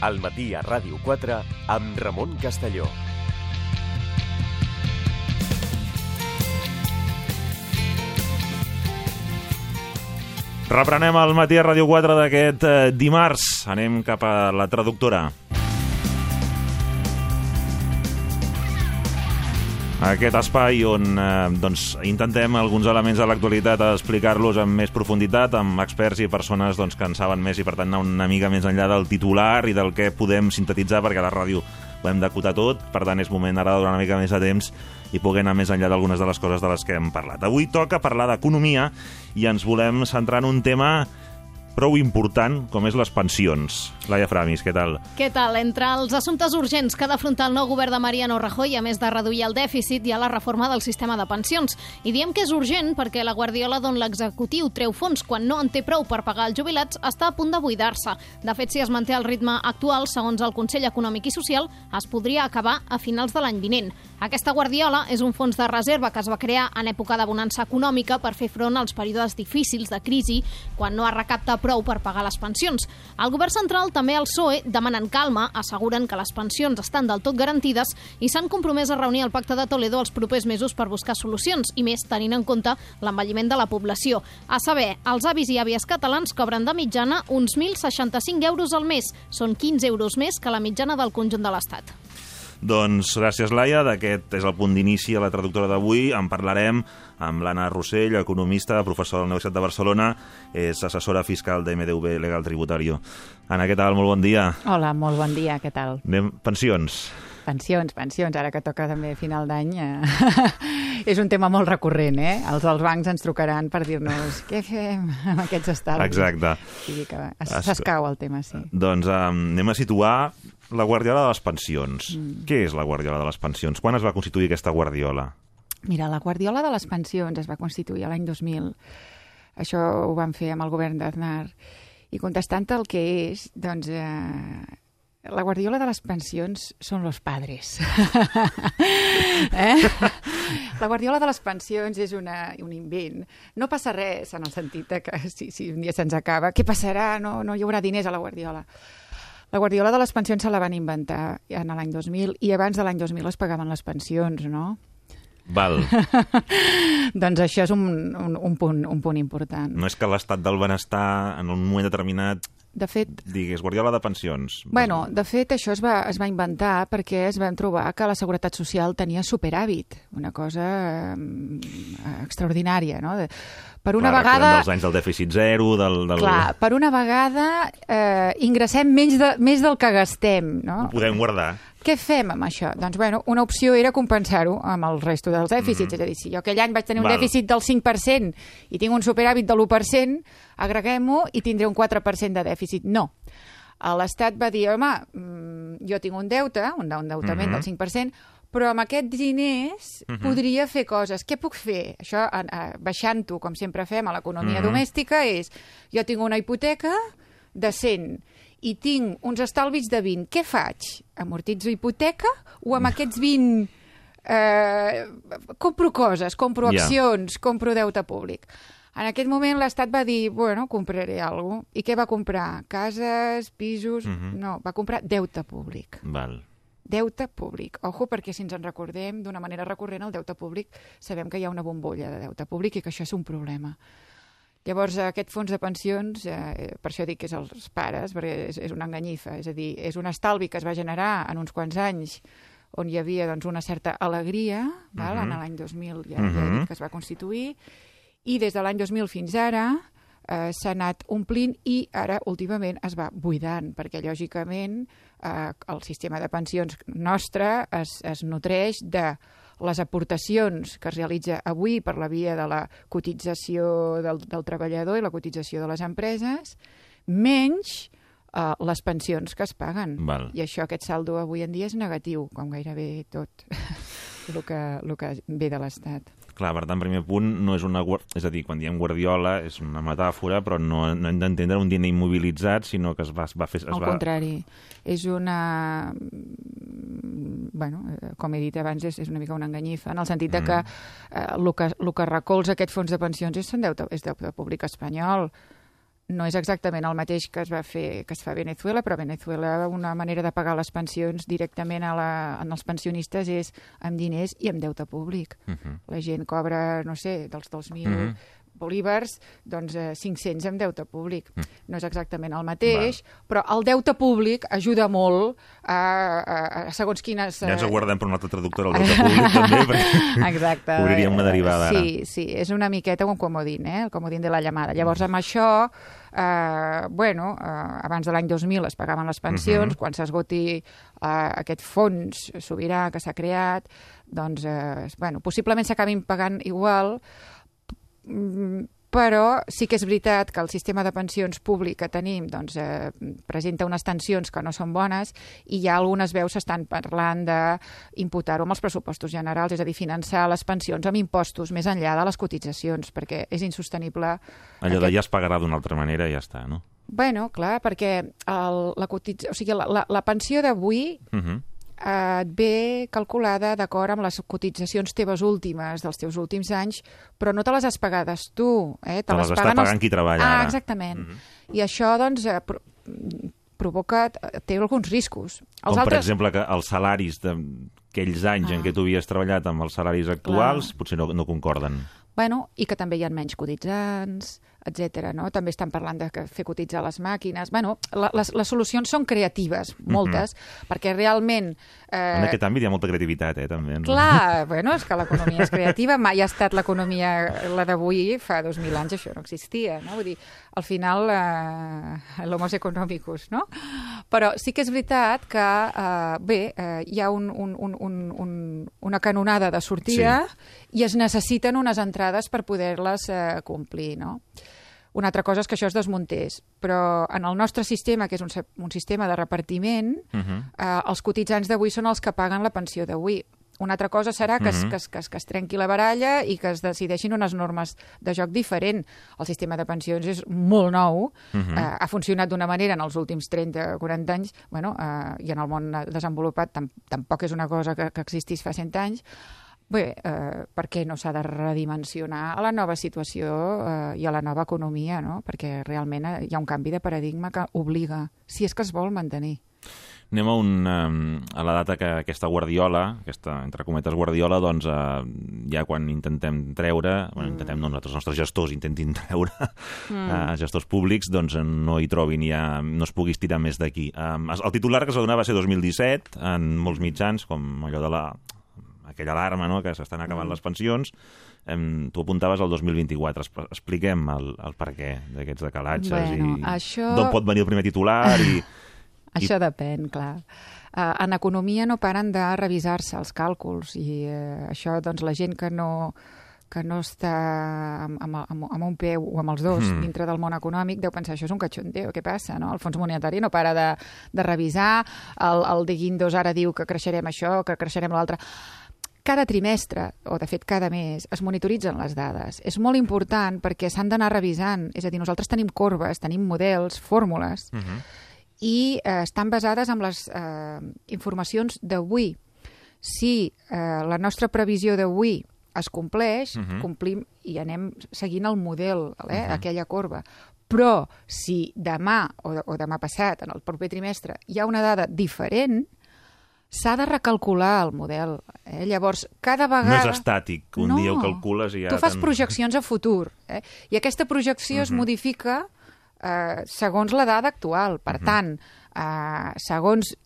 al matí a Ràdio 4 amb Ramon Castelló. Reprenem el matí a Ràdio 4 d'aquest eh, dimarts. Anem cap a la traductora. Aquest espai on eh, doncs, intentem alguns elements de l'actualitat explicar-los amb més profunditat, amb experts i persones doncs, que en saben més i per tant anar una mica més enllà del titular i del que podem sintetitzar perquè a la ràdio ho hem d'acotar tot, per tant és moment ara de donar una mica més de temps i poder anar més enllà d'algunes de les coses de les que hem parlat. Avui toca parlar d'economia i ens volem centrar en un tema prou important com és les pensions. Laia Framis, què tal? Què tal? Entre els assumptes urgents que ha d'afrontar el nou govern de Mariano Rajoy, a més de reduir el dèficit, hi ha la reforma del sistema de pensions. I diem que és urgent perquè la Guardiola d'on l'executiu treu fons quan no en té prou per pagar els jubilats està a punt de buidar-se. De fet, si es manté el ritme actual, segons el Consell Econòmic i Social, es podria acabar a finals de l'any vinent. Aquesta Guardiola és un fons de reserva que es va crear en època de bonança econòmica per fer front als períodes difícils de crisi, quan no es recapta prou per pagar les pensions. El govern central, també el PSOE, demanen calma, asseguren que les pensions estan del tot garantides i s'han compromès a reunir el Pacte de Toledo els propers mesos per buscar solucions, i més tenint en compte l'envelliment de la població. A saber, els avis i àvies catalans cobren de mitjana uns 1.065 euros al mes. Són 15 euros més que la mitjana del conjunt de l'Estat. Doncs gràcies, Laia. D'aquest és el punt d'inici a la traductora d'avui. En parlarem amb l'Anna Rossell, economista, professora de la Universitat de Barcelona, és assessora fiscal de MDV Legal Tributario. Anna, què tal? Molt bon dia. Hola, molt bon dia, què tal? Anem... Pensions. Pensions, pensions, ara que toca també final d'any, eh? és un tema molt recurrent, eh? Els dels bancs ens trucaran per dir-nos què fem amb aquests estalvis. Exacte. Sí, que s'escau el tema, sí. Doncs um, anem a situar la Guardiola de les pensions. Mm. Què és la Guardiola de les pensions? Quan es va constituir aquesta Guardiola? Mira, la Guardiola de les pensions es va constituir l'any 2000. Això ho van fer amb el govern d'Aznar. I contestant el que és, doncs... Eh, la guardiola de les pensions són los padres. eh? La guardiola de les pensions és una, un invent. No passa res en el sentit de que si, si un dia se'ns acaba, què passarà? No, no hi haurà diners a la guardiola. La guardiola de les pensions se la van inventar en l'any 2000 i abans de l'any 2000 es pagaven les pensions, no? Val. doncs això és un, un, un, punt, un punt important. No és que l'estat del benestar en un moment determinat de fet... Digues, Guardiola de pensions. Bueno, de fet, això es va, es va inventar perquè es van trobar que la Seguretat Social tenia superàvit, una cosa eh, extraordinària, no? De, per una Clar, vegada... dels anys del dèficit zero, del... del... Clar, per una vegada eh, ingressem menys de, més del que gastem, no? Ho podem guardar. Què fem amb això? Doncs, bueno, una opció era compensar-ho amb el resto dels dèficits. Mm -hmm. És a dir, si jo aquell any vaig tenir un Val. dèficit del 5% i tinc un superàvit de l'1%, agreguem-ho i tindré un 4% de dèficit. No. L'Estat va dir, home, mm, jo tinc un deute, un endeutament mm -hmm. del 5%, però amb aquests diners uh -huh. podria fer coses. Què puc fer? Això, baixant-ho, com sempre fem a l'economia uh -huh. domèstica, és jo tinc una hipoteca de 100 i tinc uns estalvis de 20. Què faig? Amortitzo hipoteca o amb aquests 20 eh, compro coses, compro accions, yeah. compro deute públic? En aquest moment l'Estat va dir, bueno, compraré alguna cosa. I què va comprar? Cases, pisos... Uh -huh. No, va comprar deute públic. Val. Deute públic. Ojo, perquè si ens en recordem d'una manera recurrent, el deute públic, sabem que hi ha una bombolla de deute públic i que això és un problema. Llavors, aquest fons de pensions, eh, per això dic que és els pares, perquè és, és una enganyifa, és a dir, és un estalvi que es va generar en uns quants anys on hi havia doncs, una certa alegria, val? Uh -huh. en l'any 2000 ja, uh -huh. ja dit que es va constituir, i des de l'any 2000 fins ara eh, s'ha anat omplint i ara últimament es va buidant, perquè lògicament eh, el sistema de pensions nostre es, es nutreix de les aportacions que es realitza avui per la via de la cotització del, del treballador i la cotització de les empreses, menys uh, les pensions que es paguen. Val. I això, aquest saldo avui en dia és negatiu, com gairebé tot el que, el que ve de l'Estat. Clar, per tant, primer punt, no és una... És a dir, quan diem Guardiola és una metàfora, però no, no hem d'entendre un diner immobilitzat, sinó que es va, es va fer... Es Al va... contrari, és una... bueno, com he dit abans, és, és una mica una enganyifa, en el sentit mm. de que el eh, que, lo que recolza aquest fons de pensions és, deute, és deute públic espanyol. No és exactament el mateix que es va fer que es fa a Venezuela, però a Venezuela una manera de pagar les pensions directament a la, en els pensionistes és amb diners i amb deute públic. Uh -huh. La gent cobra, no sé, dels 2.000 uh -huh bolívars, doncs eh, 500 amb deute públic. Mm. No és exactament el mateix, Va. però el deute públic ajuda molt a, a, a segons quines... Ja ens ho guardem per un altre traductor, el deute públic, també, perquè Exacte. obriríem una derivada sí, ara. Sí, sí, és una miqueta un comodín, eh? el comodín de la llamada. Llavors, amb això, eh, bueno, eh, abans de l'any 2000 es pagaven les pensions, uh -huh. quan s'esgoti eh, aquest fons sobirà que s'ha creat, doncs, eh, bueno, possiblement s'acabin pagant igual, mm, però sí que és veritat que el sistema de pensions públic que tenim doncs, eh, presenta unes tensions que no són bones i ja algunes veus estan parlant d'imputar-ho amb els pressupostos generals, és a dir, finançar les pensions amb impostos més enllà de les cotitzacions, perquè és insostenible... Allò de ja es pagarà d'una altra manera i ja està, no? Bueno, clar, perquè el, la, cotitza... o sigui, la, la, la pensió d'avui uh -huh eh, et ve calculada d'acord amb les cotitzacions teves últimes, dels teus últims anys, però no te les has pagades tu. Eh? Te, te les, les està pagant els... qui treballa ah, ara. exactament. Mm -hmm. I això, doncs, eh, pro provoca, té alguns riscos. Els Com, altres... per exemple, que els salaris d'aquells anys ah. en què tu havies treballat amb els salaris actuals Clar. potser no, no concorden. Bueno, i que també hi ha menys cotitzants, etc. No? També estan parlant de fer cotitzar les màquines. Bueno, la, les, les solucions són creatives, moltes, mm -hmm. perquè realment... Eh... En aquest àmbit hi ha molta creativitat, eh, també. Clar, bueno, és que l'economia és creativa, mai ha estat l'economia, la d'avui, fa 2.000 anys això no existia, no? Vull dir, al final, eh, l'homos economicus, no? Però sí que és veritat que, eh, bé, eh, hi ha un, un, un, un, un, una canonada de sortida sí. i es necessiten unes entrades per poder-les eh, complir, no? Una altra cosa és que això es desmuntés, però en el nostre sistema, que és un, un sistema de repartiment, uh -huh. eh, els cotitzants d'avui són els que paguen la pensió d'avui. Una altra cosa serà que, uh -huh. es, que, es, que, es, que es trenqui la baralla i que es decideixin unes normes de joc diferent. El sistema de pensions és molt nou, uh -huh. eh, ha funcionat d'una manera en els últims 30 o 40 anys, bueno, eh, i en el món desenvolupat tam tampoc és una cosa que, que existís fa 100 anys, Bé, eh, per què no s'ha de redimensionar a la nova situació eh, i a la nova economia, no? Perquè realment eh, hi ha un canvi de paradigma que obliga, si és que es vol mantenir. Anem a, un, um, a la data que aquesta Guardiola, aquesta, entre cometes, Guardiola, doncs, uh, ja quan intentem treure, mm. bueno, intentem, no, nosaltres, els nostres gestors intentin treure mm. uh, gestors públics, doncs no hi trobin ja, no es pugui estirar més d'aquí. Um, el titular que es va donar va ser 2017, en molts mitjans, com allò de la aquella alarma no? que s'estan acabant mm. les pensions, em, tu apuntaves al 2024. Expliquem el, el per què d'aquests decalatges bueno, i això... d'on pot venir el primer titular i... Això depèn, clar. Uh, en economia no paren de revisar-se els càlculs i uh, això, doncs, la gent que no que no està amb, amb, amb, amb un peu o amb els dos mm. dintre del món econòmic, deu pensar, això és un cachondeo, què passa? No? El Fons Monetari no para de, de revisar, el, el de Guindos ara diu que creixerem això, que creixerem l'altre cada trimestre, o de fet cada mes, es monitoritzen les dades. És molt important perquè s'han d'anar revisant. És a dir, nosaltres tenim corbes, tenim models, fórmules, uh mhm. -huh. i eh, estan basades en les eh, informacions d'avui. Si eh, la nostra previsió d'avui es compleix, uh mhm. -huh. complim i anem seguint el model, eh, uh mhm. -huh. aquella corba. Però si demà o, o demà passat, en el proper trimestre, hi ha una dada diferent, s'ha de recalcular el model. Eh? Llavors, cada vegada... No és estàtic, un no. dia ho calcules i ja... Tu fas projeccions a futur, eh? i aquesta projecció uh -huh. es modifica eh, segons la dada actual. Per uh. -huh. tant, eh, segons,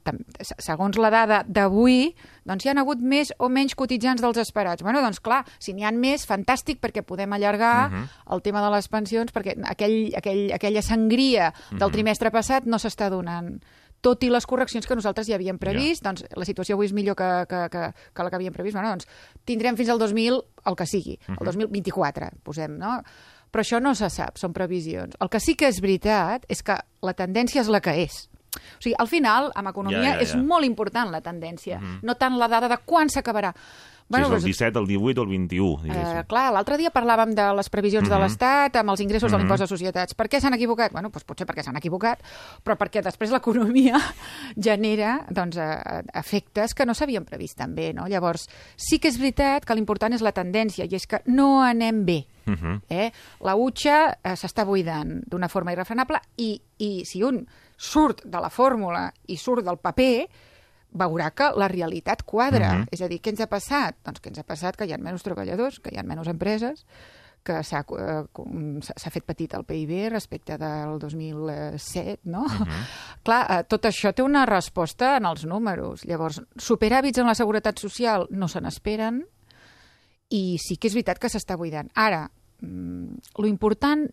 segons la dada d'avui, doncs hi han hagut més o menys cotitzants dels esperats. Bueno, doncs clar, si n'hi han més, fantàstic, perquè podem allargar uh. -huh. el tema de les pensions, perquè aquell, aquell, aquella sangria del uh -huh. trimestre passat no s'està donant tot i les correccions que nosaltres ja havíem previst, yeah. doncs la situació avui és millor que, que, que, que la que havíem previst, bueno, doncs tindrem fins al 2000 el que sigui, uh -huh. el 2024, mhm. posem, no? Però això no se sap, són previsions. El que sí que és veritat és que la tendència és la que és. O sigui, al final, amb economia, ja, ja, ja. és molt important la tendència, uh -huh. no tant la dada de quan s'acabarà. Bueno, si és el 17, el 18 o el 21, diguéssim. Uh, clar, l'altre dia parlàvem de les previsions uh -huh. de mhm. l'Estat amb els ingressos uh -huh. de mhm. l'impost de societats. Per què s'han equivocat? Bueno, doncs potser perquè s'han equivocat, però perquè després l'economia genera doncs, uh, efectes que no s'havien previst també. No? Llavors, sí que és veritat que l'important és la tendència, i és que no anem bé. Uh -huh. eh? La utxa eh, s'està buidant d'una forma irrefrenable i, i si un surt de la fórmula i surt del paper, veurà que la realitat quadra. Mhm. És a dir, què ens ha passat? Doncs que ens ha passat que hi ha menys treballadors, que hi ha menys empreses, que s'ha eh, fet petit el PIB respecte del 2007, no? Clar, eh, tot això té una resposta en els números. Llavors, superàvits en la seguretat social no se n'esperen i sí que és veritat que s'està buidant. Ara, mm, lo important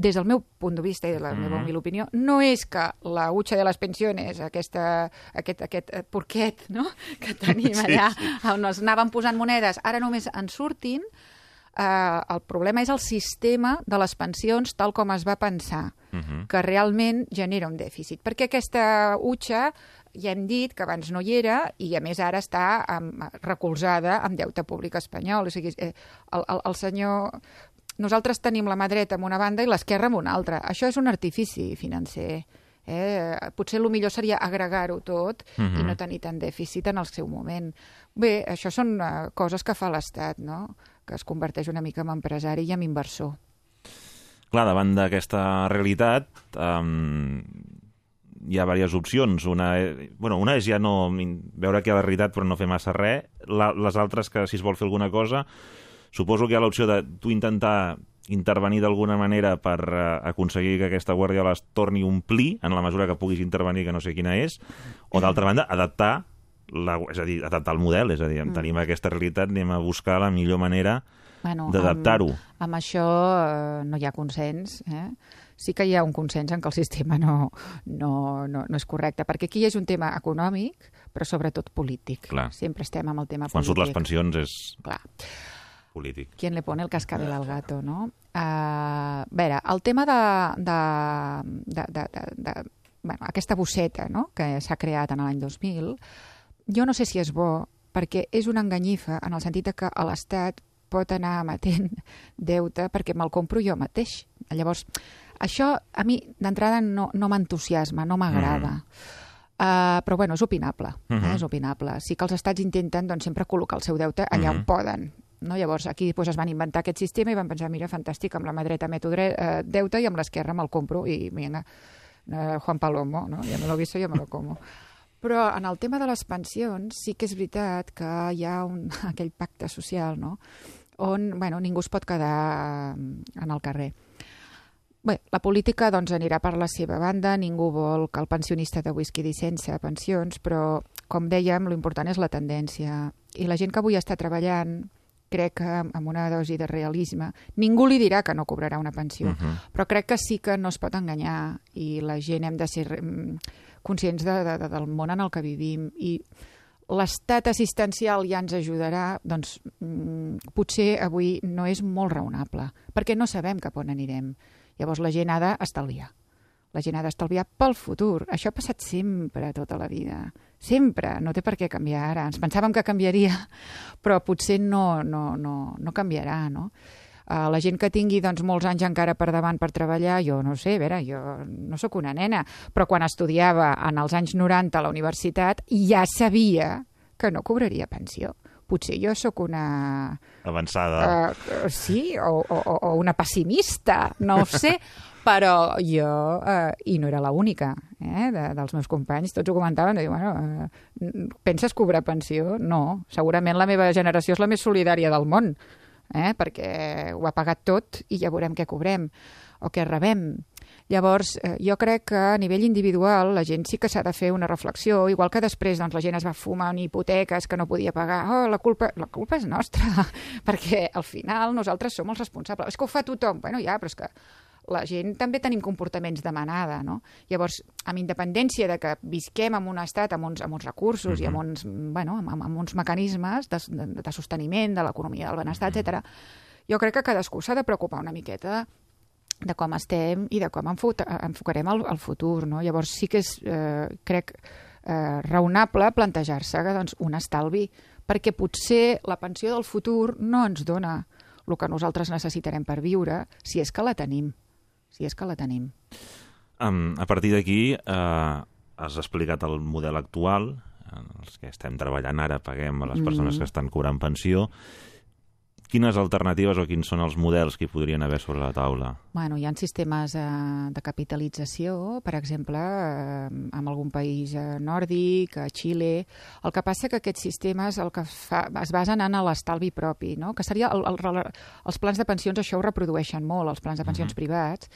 des del meu punt de vista i de la meva Mhm. humil opinió, no és que la utxa de les pensions, aquesta, aquest, aquest porquet no? que tenim Sí, allà, on es anaven posant monedes, ara només en surtin, eh, el problema és el sistema de les pensions tal com es va pensar, Uh -huh. que realment genera un dèficit. Perquè aquesta utxa ja hem dit que abans no hi era i a més ara està amb, recolzada amb deute públic espanyol. O sigui, eh, el, el, el senyor... Nosaltres tenim la mà dreta en una banda i l'esquerra en una altra. Això és un artifici financer. Eh? Potser el millor seria agregar-ho tot uh -huh. i Mhm. no tenir tant dèficit en el seu moment. Bé, això són uh, coses que fa l'Estat, no? que es converteix una mica en empresari i en inversor. Clar, davant d'aquesta realitat um, hi ha diverses opcions. Una, eh, bueno, una és ja no veure aquí a la realitat però no fer massa res. La, les altres, que si es vol fer alguna cosa, suposo que hi ha l'opció de tu intentar intervenir d'alguna manera per uh, aconseguir que aquesta guardiola es torni a omplir en la mesura que puguis intervenir, que no sé quina és, o d'altra banda, adaptar la, és a dir, adaptar el model, és a dir, mm. tenim aquesta realitat, anem a buscar la millor manera Bueno, d'adaptar-ho. Amb, amb això eh, no hi ha consens. Eh? Sí que hi ha un consens en que el sistema no, no, no, no és correcte, perquè aquí és un tema econòmic, però sobretot polític. Clar. Sempre estem amb el tema Quan surt les polític. pensions és Clar. Polític. ¿Quién le pone el cascabel al gato, no? Uh, a veure, el tema de, de, de, de, de, de bueno, aquesta bosseta no? que s'ha creat en l'any 2000, jo no sé si és bo, perquè és una enganyifa en el sentit que a l'Estat pot anar emetent deute perquè me'l compro jo mateix. Llavors, això a mi d'entrada no, no m'entusiasma, no m'agrada. Uh, però bueno, és opinable, uh Mhm. eh? és opinable. Sí que els estats intenten doncs, sempre col·locar el seu deute allà Mhm. on poden. No? Llavors aquí doncs, es van inventar aquest sistema i van pensar, mira, fantàstic, amb la mà dreta meto dre eh, deute i amb l'esquerra me'l compro i vinga, eh, Juan Palomo, no? ja me l'ho visto, ja me lo como. Però en el tema de les pensions sí que és veritat que hi ha un, aquell pacte social no? on bueno, ningú es pot quedar eh, en el carrer. Bé, la política doncs, anirà per la seva banda, ningú vol que el pensionista d'avui es quedi sense pensions, però, com dèiem, l'important és la tendència. I la gent que avui està treballant, crec que amb una dosi de realisme, ningú li dirà que no cobrarà una pensió, Uh -huh. però crec que sí que no es pot enganyar i la gent hem de ser mm, conscients de, de, de, del món en el que vivim i l'estat assistencial ja ens ajudarà, doncs mm, potser avui no és molt raonable, perquè no sabem cap on anirem. Llavors la gent ha d'estalviar. La gent ha d'estalviar pel futur. Això ha passat sempre, tota la vida. Sempre. No té per què canviar ara. Ens pensàvem que canviaria, però potser no, no, no, no canviarà, no? Uh, la gent que tingui doncs, molts anys encara per davant per treballar, jo no sé, a veure, jo no sóc una nena, però quan estudiava en els anys 90 a la universitat ja sabia que no cobraria pensió. Potser jo sóc una... Avançada. Uh, sí, o, o, o una pessimista, no ho sé, però jo, uh, i no era l'única eh, de, dels meus companys, tots ho comentaven, de dir, bueno, uh, penses cobrar pensió? No, segurament la meva generació és la més solidària del món, eh, perquè ho ha pagat tot i ja veurem què cobrem o què rebem. Llavors, eh, jo crec que a nivell individual la gent sí que s'ha de fer una reflexió, igual que després doncs, la gent es va fumar en hipoteques que no podia pagar. Oh, la culpa, la culpa és nostra, perquè al final nosaltres som els responsables. És que ho fa tothom. Bueno, ja, però és que la gent també tenim comportaments de manada, no? Llavors, amb independència de que visquem en un estat amb uns, amb uns recursos uh -huh. i amb uns, bueno, amb, amb, uns mecanismes de, de, de sosteniment de l'economia del benestar, uh -huh. etc. jo crec que cadascú s'ha de preocupar una miqueta de com estem i de com enfocarem el, el futur. No? Llavors sí que és, eh, crec, eh, raonable plantejar-se doncs, un estalvi, perquè potser la pensió del futur no ens dona el que nosaltres necessitarem per viure, si és que la tenim. Si és que la tenim. Um, a partir d'aquí, eh, has explicat el model actual, en els que estem treballant ara, paguem a les persones Mm. que estan cobrant pensió. Quines alternatives o quins són els models que hi podrien haver sobre la taula? Bueno, hi ha sistemes eh, de capitalització, per exemple, eh, en algun país eh, nòrdic, a Xile. El que passa que aquests sistemes el que fa, es basen en l'estalvi propi, no? que seria el, el, els plans de pensions, això ho reprodueixen molt, els plans de pensions uh -huh. privats,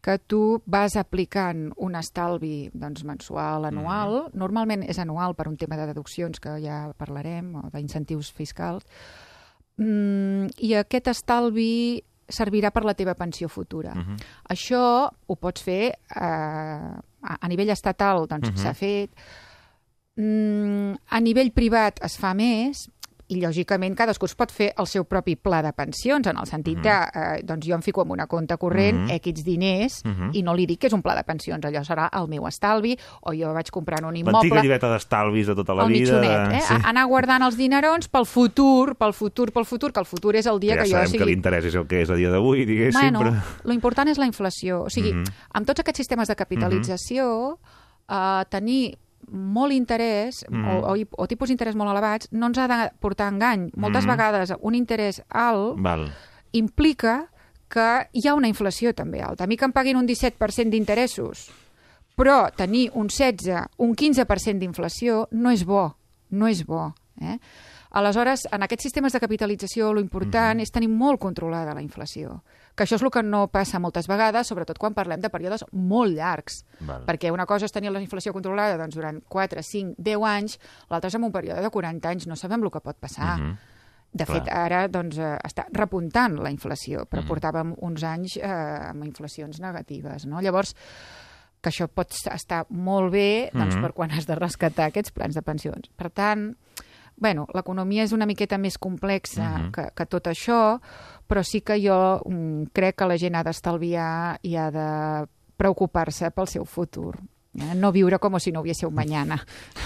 que tu vas aplicant un estalvi doncs, mensual, anual, mm -hmm. normalment és anual per un tema de deduccions que ja parlarem, o d'incentius fiscals, mm, i aquest estalvi servirà per la teva pensió futura. Uh -huh. Això ho pots fer eh, a, a nivell estatal, doncs uh -huh. s'ha fet. Mm, a nivell privat es fa més, i lògicament cadascú es pot fer el seu propi pla de pensions, en el sentit mm -hmm. de, eh, doncs jo em fico en una compte corrent, mm -hmm. X diners, mm -hmm. i no li dic que és un pla de pensions, allò serà el meu estalvi, o jo vaig comprant un immoble... L'antiga llibreta d'estalvis de tota la el vida. Mitjonet, eh? Sí. Anar guardant els dinerons pel futur, pel futur, pel futur, que el futur és el dia ja que jo... Ja sigui... que l'interès és el que és a dia d'avui, diguéssim, bueno, però... lo important és la inflació. O sigui, mm -hmm. amb tots aquests sistemes de capitalització, mm -hmm. eh, tenir molt interès mm. o, o, o tipus d'interès molt elevats no ens ha de portar engany. Moltes mm. vegades un interès alt Val. implica que hi ha una inflació també alta. A mi que em paguin un 17% d'interessos, però tenir un 16, un 15% d'inflació no és bo, no és bo. Eh? Aleshores, en aquests sistemes de capitalització, lo important mm -hmm. és tenir molt controlada la inflació. Que això és el que no passa moltes vegades, sobretot quan parlem de períodes molt llargs. Val. Perquè una cosa és tenir la inflació controlada doncs, durant 4, 5, 10 anys, l'altra és en un període de 40 anys. No sabem el que pot passar. Mm -hmm. De Clar. fet, ara doncs, eh, està repuntant la inflació, però mm -hmm. portàvem uns anys eh, amb inflacions negatives. No? Llavors, que això pot estar molt bé doncs, mm -hmm. per quan has de rescatar aquests plans de pensions. Per tant, bueno, l'economia és una miqueta més complexa uh mhm. -huh. que, que tot això, però sí que jo um, crec que la gent ha d'estalviar i ha de preocupar-se pel seu futur. Eh? No viure com si no hubiese un mañana.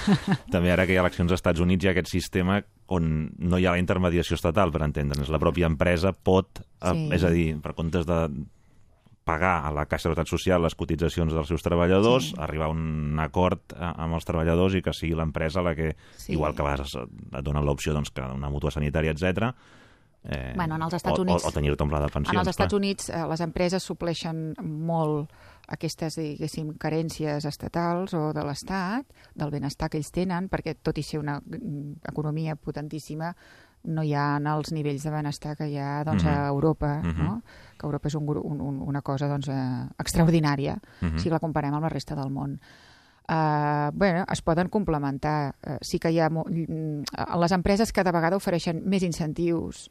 També ara que hi ha eleccions als Estats Units hi ha aquest sistema on no hi ha la intermediació estatal, per entendre'ns. La pròpia empresa pot, eh, sí. és a dir, per comptes de pagar a la Caixa de Seguretat Social les cotitzacions dels seus treballadors, sí. arribar a un acord eh, amb els treballadors i que sigui l'empresa la que, sí. igual que vas, et donen l'opció doncs, que una mútua sanitària, etc. Eh, bueno, en els Estats Units, o, o tenir-te un pla de pensions. En els Estats clar. Units eh, les empreses supleixen molt aquestes, diguéssim, carències estatals o de l'Estat, del benestar que ells tenen, perquè tot i ser una mm, economia potentíssima, no hi ha els nivells de benestar que hi ha doncs, uh -huh. a mhm. Europa, uh -huh. no? Que Europa és un, un, un, una cosa doncs, eh, extraordinària uh mhm. -huh. si la comparem amb la resta del món. Uh, bueno, es poden complementar. Uh, sí que hi ha... Mm, les empreses cada vegada ofereixen més incentius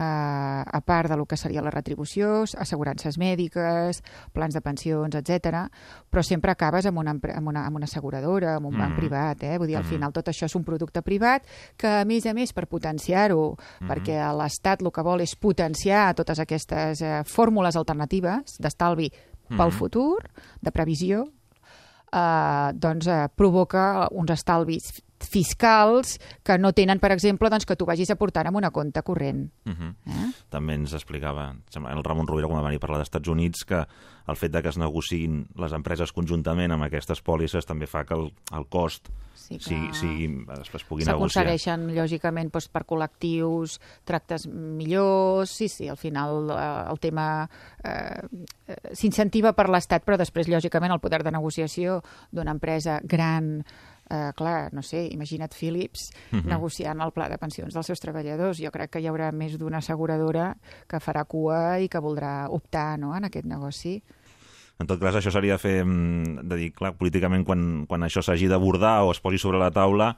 a part de lo que seria la retribució, assegurances mèdiques, plans de pensions, etc. però sempre acabes amb una, amb una, amb una asseguradora, amb un banc mm. privat. Eh? Vull dir, al mm. final tot això és un producte privat que, a més a més, per potenciar-ho, mm. perquè l'Estat el que vol és potenciar totes aquestes eh, fórmules alternatives d'estalvi pel mm. futur, de previsió, eh, doncs eh, provoca uns estalvis fiscals que no tenen, per exemple, doncs, que tu vagis aportant en una compte corrent. Uh -huh. eh? També ens explicava el Ramon Rovira, quan va venir a parlar dels Estats Units, que el fet de que es negociïn les empreses conjuntament amb aquestes pòlisses també fa que el, el cost sí que... sigui, sigui, es, es pugui negociar. S'aconsegueixen, lògicament, doncs, per col·lectius, tractes millors, sí, sí, al final eh, el tema eh, s'incentiva per l'Estat, però després, lògicament, el poder de negociació d'una empresa gran eh, clar, no sé, imagina't Philips uh mhm. -huh. negociant el pla de pensions dels seus treballadors. Jo crec que hi haurà més d'una asseguradora que farà cua i que voldrà optar no, en aquest negoci. En tot cas, això seria fer, mm, de dir, clar, políticament, quan, quan això s'hagi d'abordar o es posi sobre la taula,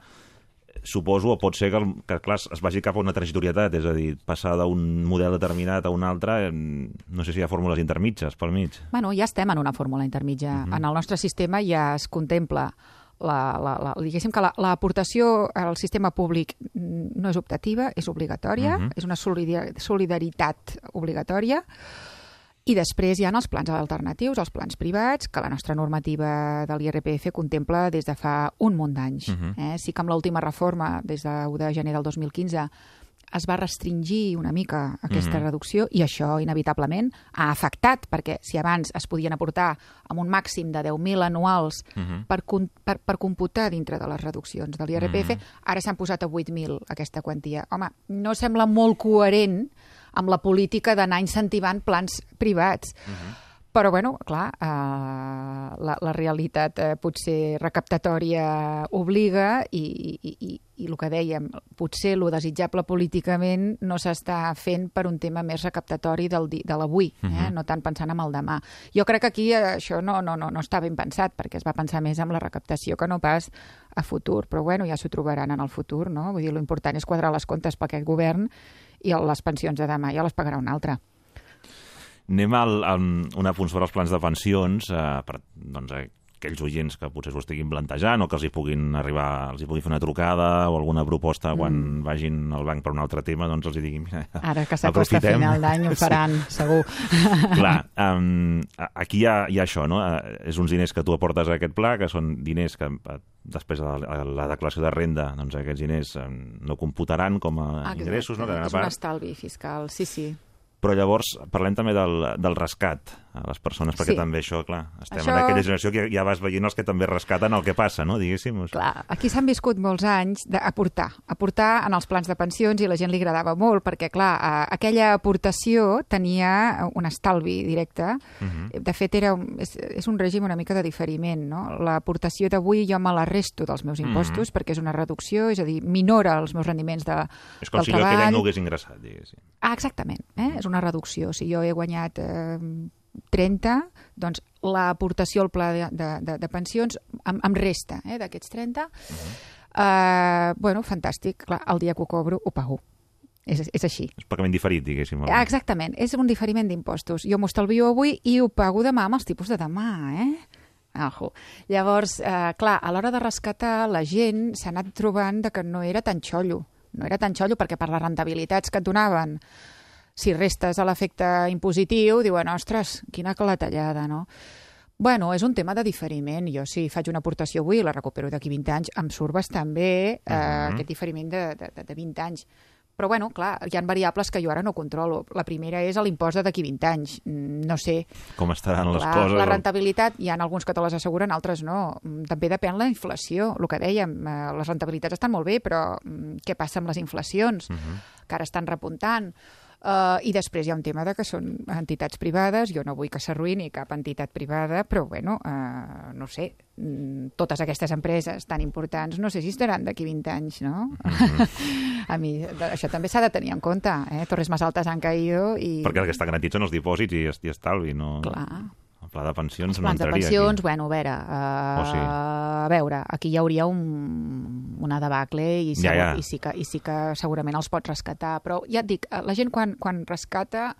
suposo, o pot ser que, que clar, es vagi cap a una transitorietat, és a dir, passar d'un model determinat a un altre, no sé si hi ha fórmules intermitges pel mig. Bueno, ja estem en una fórmula intermitja. Uh mhm. -huh. En el nostre sistema ja es contempla la, la, la, diguéssim que l'aportació la, al sistema públic no és optativa, és obligatòria, uh mhm. -huh. és una solidaritat obligatòria, i després hi ha els plans alternatius, els plans privats, que la nostra normativa de l'IRPF contempla des de fa un munt d'anys. Uh mhm. -huh. eh? Sí que amb l'última reforma, des de 1 de gener del 2015, es va restringir una mica aquesta mm -hmm. reducció i això, inevitablement, ha afectat, perquè si abans es podien aportar amb un màxim de 10.000 anuals Mhm. per, com- per, per computar dintre de les reduccions de l'IRPF, Mhm. ara s'han posat a 8.000 aquesta quantia. Home, no sembla molt coherent amb la política d'anar incentivant plans privats. Però, bueno, clar, eh, la, la realitat eh, potser recaptatòria obliga i, i, i, i el que dèiem, potser lo desitjable políticament no s'està fent per un tema més recaptatori del de l'avui, eh? Mhm. no tant pensant en el demà. Jo crec que aquí eh, això no, no, no, no està ben pensat, perquè es va pensar més en la recaptació que no pas a futur, però bueno, ja s'ho trobaran en el futur, no? Vull dir, l'important és quadrar les comptes per aquest govern i les pensions de demà ja les pagarà un altre. Anem al, a un apunt sobre els plans de pensions eh, per doncs, eh, aquells oients que potser s'ho estiguin plantejant o que els hi puguin arribar, els hi pugui fer una trucada o alguna proposta quan Mm. vagin al banc per un altre tema, doncs els hi diguin... Mira, Ara que s'acosta a final d'any ho Sí. faran, segur. Clar, um, aquí hi ha, hi ha això, no? Uh, és uns diners que tu aportes a aquest pla, que són diners que uh, després de la, la declaració de renda, doncs aquests diners um, no computaran com a Exacte, ingressos, no? A És un estalvi fiscal, sí, sí. Però llavors parlem també del, del rescat a les persones, perquè Sí. també això, clar, estem Això- en aquella generació que ja vas veient els que també rescaten el que passa, no? Diguéssim. O sigui, Clar, aquí s'han viscut molts anys d'aportar, aportar en els plans de pensions i la gent li agradava molt perquè, clar, eh, aquella aportació tenia un estalvi directe. Mhm. De fet, era un, és, és un règim una mica de diferiment, no? L'aportació d'avui jo me la resto dels meus impostos perquè és una reducció, és a dir, minora els meus rendiments de, és com del si jo aquell any no hagués ingressat, diguéssim. Ah, exactament, eh? és una reducció. Si jo he guanyat eh, 30, doncs l'aportació al pla de, de, de, de pensions em, em resta eh, d'aquests 30. eh, bueno, fantàstic. Clar, el dia que ho cobro ho pago. És, és així. És pagament diferit, diguéssim. Ah, Exactament, és un diferiment d'impostos. Jo m'ho estalvio avui i ho pago demà amb els tipus de demà, eh? Ajo. Llavors, eh, clar, a l'hora de rescatar, la gent s'ha anat trobant de que no era tan xollo. No era tan xollo perquè per les rentabilitats que et donaven, si restes a l'efecte impositiu, diuen, ostres, quina clatellada, no? Bueno, és un tema de diferiment. Jo, si faig una aportació avui i la recupero d'aquí 20 anys, em surt bastant bé eh, Mhm. aquest diferiment de, de, de, de 20 anys. Però, bueno, clar, hi ha variables que jo ara no controlo. La primera és l'impost d'aquí 20 anys. Mm, No sé, Com estaran les la, coses. la rentabilitat, hi ha alguns que te les asseguren, altres no. Mm, També depèn la inflació, el que dèiem. eh, Les rentabilitats estan molt bé, però mm, què passa amb les inflacions, Mhm. que ara estan repuntant? Uh, I després hi ha un tema de que són entitats privades, jo no vull que s'arruïni cap entitat privada, però bueno, uh, no sé, mm, totes aquestes empreses tan importants no sé si estaran d'aquí 20 anys, no? A mi, això també s'ha de tenir en compte, eh? Torres més altes han caído i... Perquè el que està garantit són els dipòsits i, i estalvi, no? Clar, pla de pensions els no plans de entraria pensions, aquí. bueno, a veure, uh, O sí. a veure, aquí hi hauria un, una debacle i, Ja, segur, ja. i, sí que, i sí que segurament els pots rescatar, però ja et dic, eh, la gent quan, quan rescata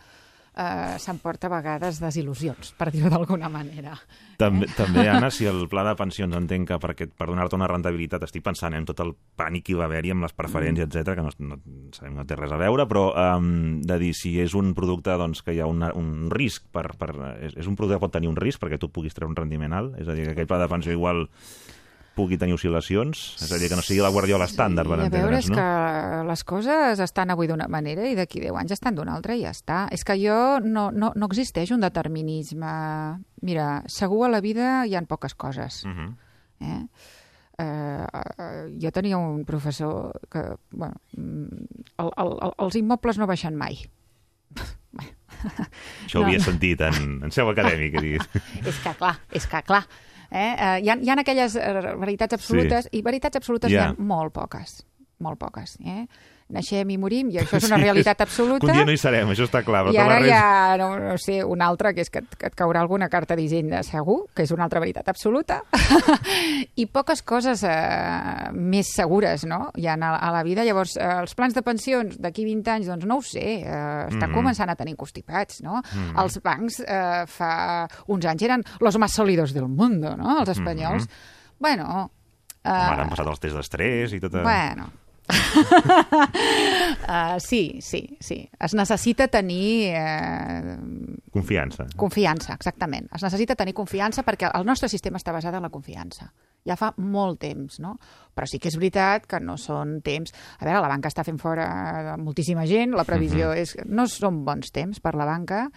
eh, s'emporta a vegades desil·lusions, per dir-ho d'alguna manera. També, també, Anna, si el pla de pensions entenc que perquè, per donar-te una rentabilitat estic pensant en tot el pànic que va haver-hi amb les preferències, mm. etc que no, no, sabem no té res a veure, però um, de dir si és un producte doncs, que hi ha una, un risc, per, per, és, és un producte que pot tenir un risc perquè tu puguis treure un rendiment alt, és a dir, que aquell pla de pensió igual pugui tenir oscil·lacions, és a dir, que no sigui la guardiola estàndard, per a veure, és no? que les coses estan avui d'una manera i d'aquí 10 anys estan d'una altra i ja està. És que jo no, no, no existeix un determinisme. Mira, segur a la vida hi han poques coses. Uh -huh. Eh? Eh, eh, jo tenia un professor que, bueno, el, el, el, els immobles no baixen mai. Això ho No. havia sentit en, en seu acadèmic, és que clar, és que clar. Eh? Eh, hi, ha, hi ha aquelles eh, veritats absolutes i veritats absolutes Ja. hi ha molt poques, molt poques. Eh? Naixem i morim i això és una realitat Que absoluta. un dia no hi serem, això està clar. I ara hi ha, no, no sé, una altra, que és que, et- que et caurà alguna carta d'Hisenda, segur, que és una altra veritat absoluta, i poques coses eh, més segures, no?, hi ha a, a la vida. Llavors, eh, els plans de pensions d'aquí 20 anys, doncs no ho sé, eh, estan Mhm. començant a tenir constipats, no? Els bancs eh, fa uns anys eren los más sólidos del mundo, no?, els espanyols. Bueno... Eh, Home, ara han passat els tests d'estrès i tot... Bueno. Uh, sí, sí, sí. Es necessita tenir eh, Confiança. Confiança, exactament. Es necessita tenir confiança perquè el nostre sistema està basat en la confiança. Ja fa molt temps, no? Però sí que és veritat que no són temps... A veure, la banca està fent fora moltíssima gent, la previsió uh -huh. és... No són bons temps per la banca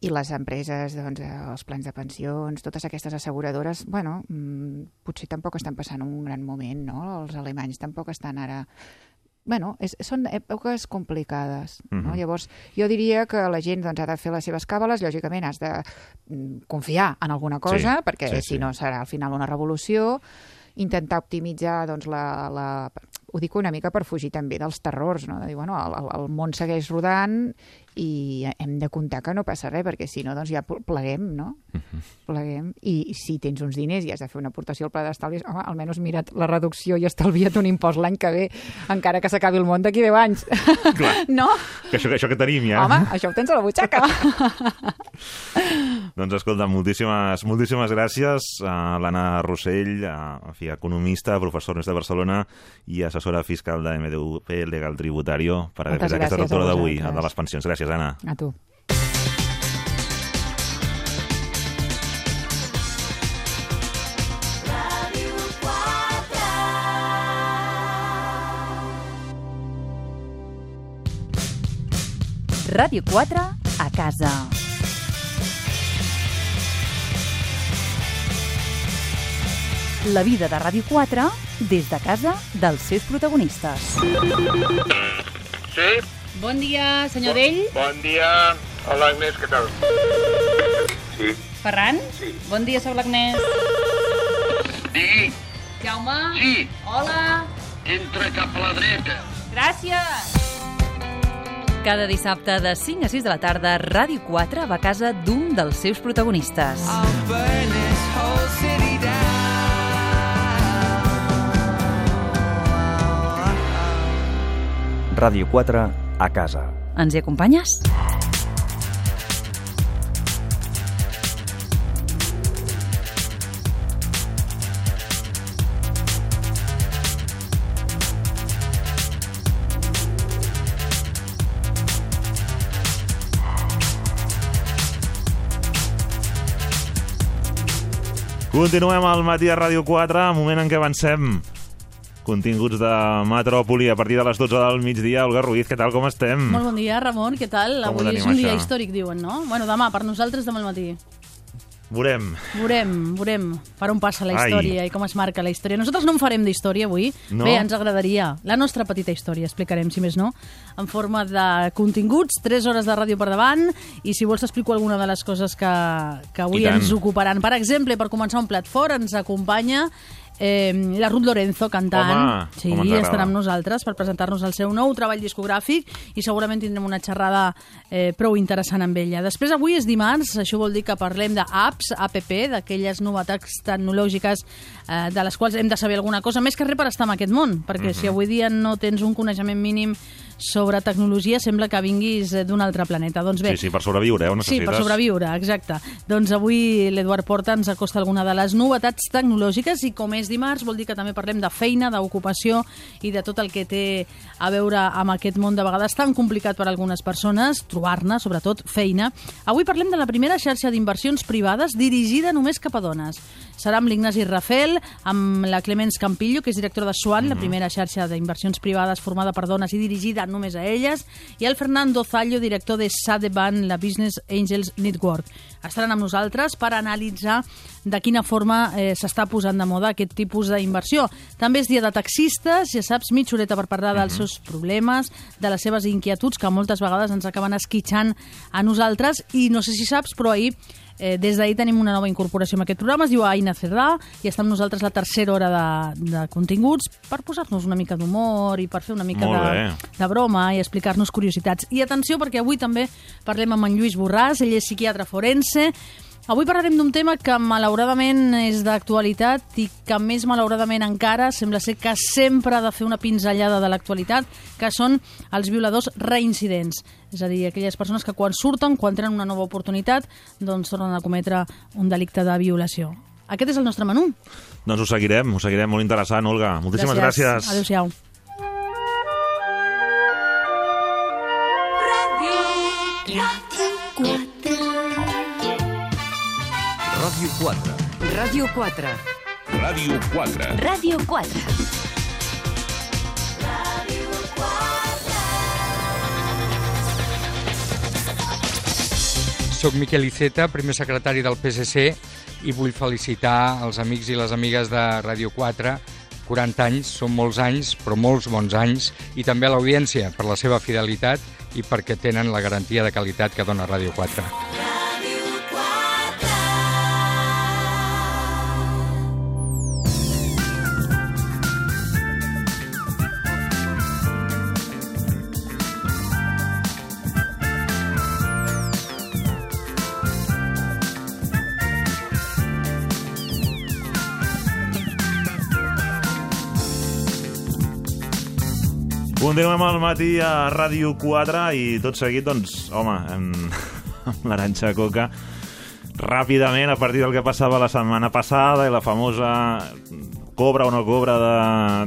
i les empreses, doncs, els plans de pensions, totes aquestes asseguradores, bueno, mmm, potser tampoc estan passant un gran moment, no? Els alemanys tampoc estan ara bueno, és, són èpoques complicades. No? Uh -huh. Llavors, jo diria que la gent doncs, ha de fer les seves càbales, lògicament has de mm, confiar en alguna cosa, Sí, perquè sí, si sí. no serà al final una revolució, intentar optimitzar doncs, la, la... Ho dic una mica per fugir també dels terrors, no? de dir, bueno, el, el, món segueix rodant i hem de comptar que no passa res, perquè si no, doncs ja pleguem, no? Pleguem. I si tens uns diners i has de fer una aportació al pla d'estalvis, home, almenys mira't la reducció i estalvia't un impost l'any que ve, encara que s'acabi el món d'aquí 10 anys. Clar. no? Que això, que això que tenim ja. Home, això ho tens a la butxaca. Doncs escolta, moltíssimes, moltíssimes gràcies a l'Anna Rossell, a, en fi, economista, professor de Barcelona i assessora fiscal de MDUP Legal Tributario per haver fet aquesta a lectura d'avui, de les pensions. Gràcies, Anna. A tu. Ràdio 4 a casa. La vida de Ràdio 4 des de casa dels seus protagonistes. Sí, Bon dia, senyor Dell. bon dia. Hola, Agnès, què tal? Sí. Ferran? Sí. Bon dia, sóc l'Agnès. Digui, Jaume? sí, Hola. entra cap a la dreta. Gràcies. Cada dissabte de 5 a 6 de la tarda, Ràdio 4 va a casa d'un dels seus protagonistes. Ràdio 4 a casa. Ens hi acompanyes? Continuem al matí a Ràdio 4, moment en què avancem. Continguts de Metròpoli a partir de les 12 del migdia. Olga Ruiz, què tal, com estem? Molt bon dia, Ramon, què tal? Com Avui és un dia això? històric, diuen, no? Bueno, demà, per nosaltres, demà al matí. Veurem. Veurem, veurem per on passa la Ai. història i com es marca la història. Nosaltres no en farem d'història avui. No? Bé, ens agradaria. La nostra petita història, explicarem, si més no, en forma de continguts, 3 hores de ràdio per davant, i si vols t'explico alguna de les coses que, que avui ens ocuparan. Per exemple, per començar un plat fort, ens acompanya eh, la Ruth Lorenzo cantant. Home, sí, com ens estarà amb nosaltres per presentar-nos el seu nou treball discogràfic i segurament tindrem una xerrada eh, prou interessant amb ella. Després, avui és dimarts, això vol dir que parlem d'apps, app, d'aquelles novetats tecnològiques eh, de les quals hem de saber alguna cosa, més que res per estar en aquest món, perquè Mhm. si avui dia no tens un coneixement mínim sobre tecnologia, sembla que vinguis eh, d'un altre planeta. Doncs bé, Sí, sí, per sobreviure, eh, ho Sí, necessites. per sobreviure, exacte. Doncs avui l'Eduard Porta ens acosta alguna de les novetats tecnològiques i com és dimarts vol dir que també parlem de feina, d'ocupació i de tot el que té a veure amb aquest món de vegades tan complicat per a algunes persones, trobar-ne, sobretot, feina. Avui parlem de la primera xarxa d'inversions privades dirigida només cap a dones. Serà amb l'Ignasi Rafel, amb la Clemens Campillo, que és directora de Swan, la primera xarxa d'inversions privades formada per dones i dirigida només a elles, i el Fernando Zallo, director de Sadeban, la Business Angels Network. Estaran amb nosaltres per analitzar de quina forma eh, s'està posant de moda aquest tipus d'inversió. També és dia de taxistes, ja saps, mitja horeta per parlar dels seus problemes, de les seves inquietuds, que moltes vegades ens acaben esquitxant a nosaltres, i no sé si saps, però ahir Eh, des d'ahir tenim una nova incorporació en aquest programa, es diu Aina Cerdà, i està amb nosaltres la tercera hora de, de continguts per posar-nos una mica d'humor i per fer una mica de, de broma i explicar-nos curiositats. I atenció, perquè avui també parlem amb en Lluís Borràs, ell és psiquiatre forense, Avui parlarem d'un tema que malauradament és d'actualitat i que més malauradament encara sembla ser que sempre ha de fer una pinzellada de l'actualitat, que són els violadors reincidents. És a dir, aquelles persones que quan surten, quan tenen una nova oportunitat, doncs tornen a cometre un delicte de violació. Aquest és el nostre menú. Doncs ho seguirem, ho seguirem, molt interessant, Olga. Moltíssimes gràcies. Adéu-siau. Ràdio 4. Ràdio 4. Ràdio 4. Ràdio 4. Soc Miquel Iceta, primer secretari del PSC, i vull felicitar els amics i les amigues de Ràdio 4. 40 anys, són molts anys, però molts bons anys, i també a l'audiència per la seva fidelitat i perquè tenen la garantia de qualitat que dona Ràdio 4. Continuem al matí a Ràdio 4 i tot seguit, doncs, home, amb, amb l'Aranxa Coca, ràpidament, a partir del que passava la setmana passada i la famosa cobra o no cobra de,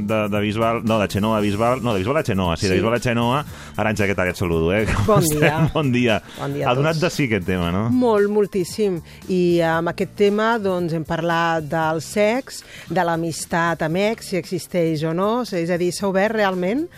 de, de Bisbal, no, de Xenoa a Bisbal, no, de Bisbal a Xenoa, sí, sí. de Bisbal a Xenoa. Aranxa, què tal? Et saludo, eh? Com Bon estem? dia. Bon dia. Bon dia ha donat de sí aquest tema, no? Molt, moltíssim. I amb aquest tema doncs, hem parlat del sex, de l'amistat amb ex, si existeix o no, és a dir, s'ha obert realment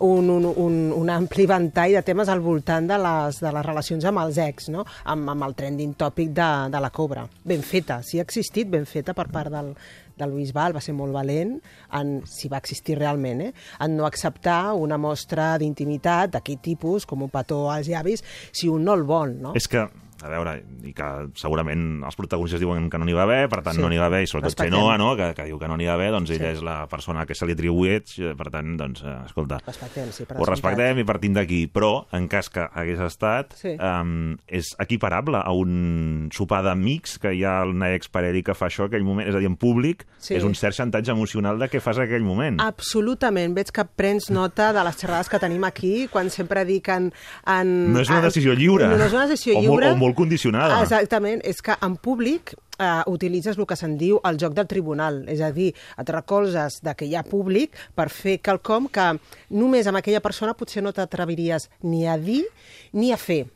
un, un, un, un ampli ventall de temes al voltant de les, de les relacions amb els ex, no? amb, amb el trending tòpic de, de la cobra. Ben feta, si ha existit, ben feta per part del, del Bisbal, va ser molt valent, en, si va existir realment, eh? en no acceptar una mostra d'intimitat d'aquest tipus, com un petó als llavis, si un no el vol. No? És que, a veure, i que segurament els protagonistes diuen que no n'hi va haver, per tant Sí. no n'hi va haver, i sobretot. Xenoa, no?, que, que diu que no n'hi va haver, doncs ella Sí. és la persona que se li atribueix, eh, per tant, doncs, eh, escolta, Respectem, sí, per ho respectem i partim d'aquí, però en cas que hagués estat, Sí. um, és equiparable a un sopar d'amics que hi ha una exparella que fa això aquell moment, és a dir, en públic, Sí. és un cert xantatge emocional de què fas aquell moment. Absolutament. Veig que prens nota de les xerrades que tenim aquí, quan sempre dic en... en No és una en- decisió lliure. No és una decisió O molt- lliure. o molt condicionada. Exactament. És que en públic eh, utilitzes el que se'n diu el joc del tribunal. És a dir, et recolzes de que hi ha públic per fer quelcom que només amb aquella persona potser no t'atreviries ni a dir ni a fer.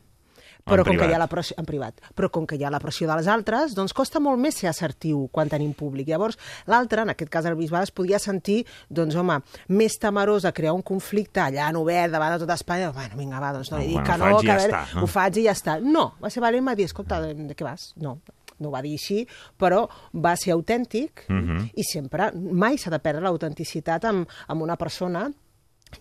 Però En com que privat. hi ha la pressió, en privat, però com que hi ha la pressió dels altres, doncs costa molt més ser assertiu quan tenim públic. Llavors, l'altre, en aquest cas el bisbal, es podia sentir, doncs, home, més temerós de crear un conflicte allà en obert davant de tot Espanya. Bueno, vinga, va, doncs no li Bueno, dic que no, que ja a veure, està, no? ho faig i ja està. No, va ser valent, va dir, escolta, de, què vas? No, no va dir així, però va ser autèntic Mhm. i sempre, mai s'ha de perdre l'autenticitat amb, amb una persona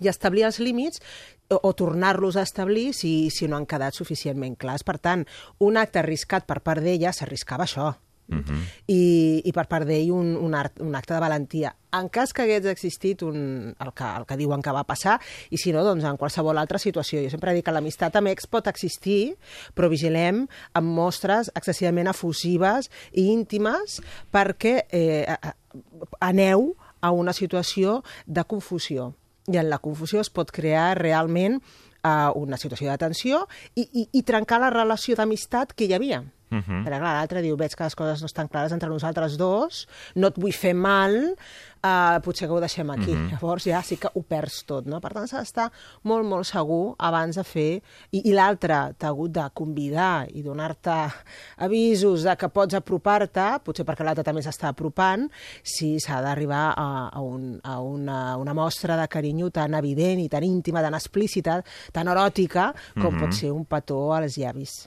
i establir els límits o, o tornar-los a establir si, si no han quedat suficientment clars. Per tant, un acte arriscat per part d'ella s'arriscava això. Mhm. I, i per part d'ell un, un, art, un acte de valentia. En cas que hagués existit un, el, que, el que diuen que va passar, i si no, doncs en qualsevol altra situació. Jo sempre dic que l'amistat amb ex pot existir, però vigilem amb mostres excessivament efusives i íntimes perquè eh, aneu a una situació de confusió. I en la confusió es pot crear realment eh, una situació de tensió i, i, i trencar la relació d'amistat que hi havia. Mhm. Perquè, clar, l'altre diu, veig que les coses no estan clares entre nosaltres dos, no et vull fer mal, uh, potser que ho deixem aquí. Mhm. Llavors ja sí que ho perds tot, no? Per tant, s'ha d'estar molt, molt segur abans de fer... I, i l'altre t'ha hagut de convidar i donar-te avisos de que pots apropar-te, potser perquè l'altre també s'està apropant, si s'ha d'arribar a, a, un, a una, una mostra de carinyo tan evident i tan íntima, tan explícita, tan eròtica, com Mhm. pot ser un petó als llavis.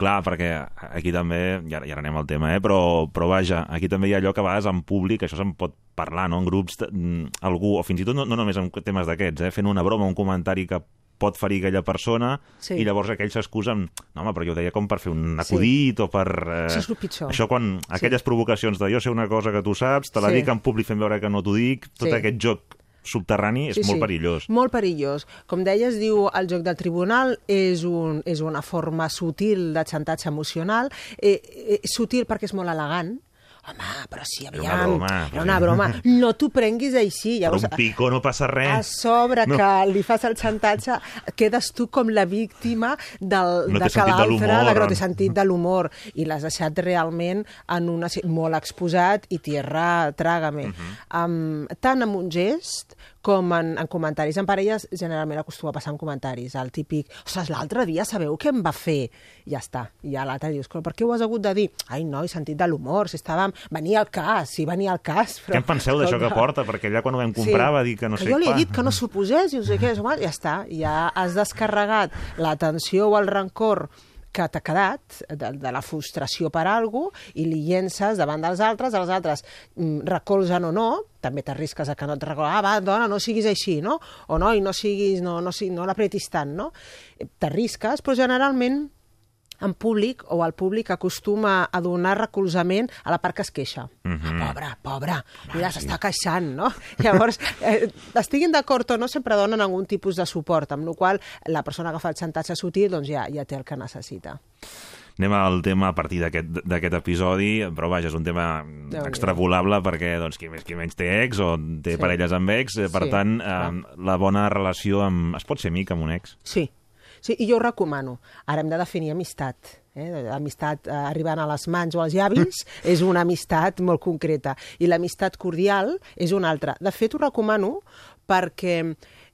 Clar, perquè aquí també, i ara anem al tema, eh? però, però vaja, aquí també hi ha allò que a vegades en públic, això se'n pot parlar, no?, en grups, mm, algú, o fins i tot no, no només en temes d'aquests, eh? fent una broma, un comentari que pot ferir aquella persona, Sí. i llavors aquell s'excusa amb, no home, però jo ho deia com per fer un Sí. acudit o per... Eh, Això és el pitjor. Això quan, aquelles provocacions de jo sé una cosa que tu saps, te la Sí. dic en públic fent veure que no t'ho dic, tot Sí. aquest joc subterrani és molt perillós. Molt perillós. Com deies, diu el joc del tribunal és, un, és una forma sutil de xantatge emocional. Eh, eh, sutil perquè és molt elegant. Home, però Era aviam, una broma. Era una broma. No t'ho prenguis així. Per Llavors, un picó no passa a res. sobre No. que li fas el xantatge, quedes tu com la víctima del, No de que l'altre, no té sentit de l'humor, i l'has deixat realment en una, si- molt exposat i tierra, trágame. Mhm. um, tant amb un gest com en, en comentaris en parelles, generalment acostuma a passar en comentaris. El típic, ostres, l'altre dia sabeu què em va fer? I ja està. I ja l'altre dius, "Però per què ho has hagut de dir? Ai, no, he sentit de l'humor, si estàvem... Venia al cas, sí, venia al cas. Però, Què en penseu d'això que porta? Perquè allà quan ho vam comprar va dir que no sé que jo li he dit que no s'ho posés i no sé què, ja està, ja has descarregat la tensió o el rancor que t'ha quedat de, de la frustració per alguna i li llences davant dels altres, els altres mm, recolzen o no, també t'arrisques a que no et recolzen, ah, va, dona, no siguis així, no? O no, i no siguis, no, no, no l'apretis tant, no? T'arrisques, però generalment en públic o el públic acostuma a donar recolzament a la part que es queixa. Mhm. Ah, pobra, pobra, mira, s'està queixant, no? Llavors, eh, estiguin d'acord o no, sempre donen algun tipus de suport, amb la qual la persona que fa el xantatge sutil doncs ja, ja té el que necessita. Anem al tema a partir d'aquest episodi, però vaja, és un tema Déu-n'hi-do. extrapolable perquè doncs, qui més qui menys té ex o té Sí. parelles amb ex, eh, per Sí, tant, eh, la bona relació amb... Es pot ser amic amb un ex? Sí, sí, i jo ho recomano. Ara hem de definir amistat. Eh? Amistat eh, arribant a les mans o als llavis és una amistat molt concreta. I l'amistat cordial és una altra. De fet, ho recomano perquè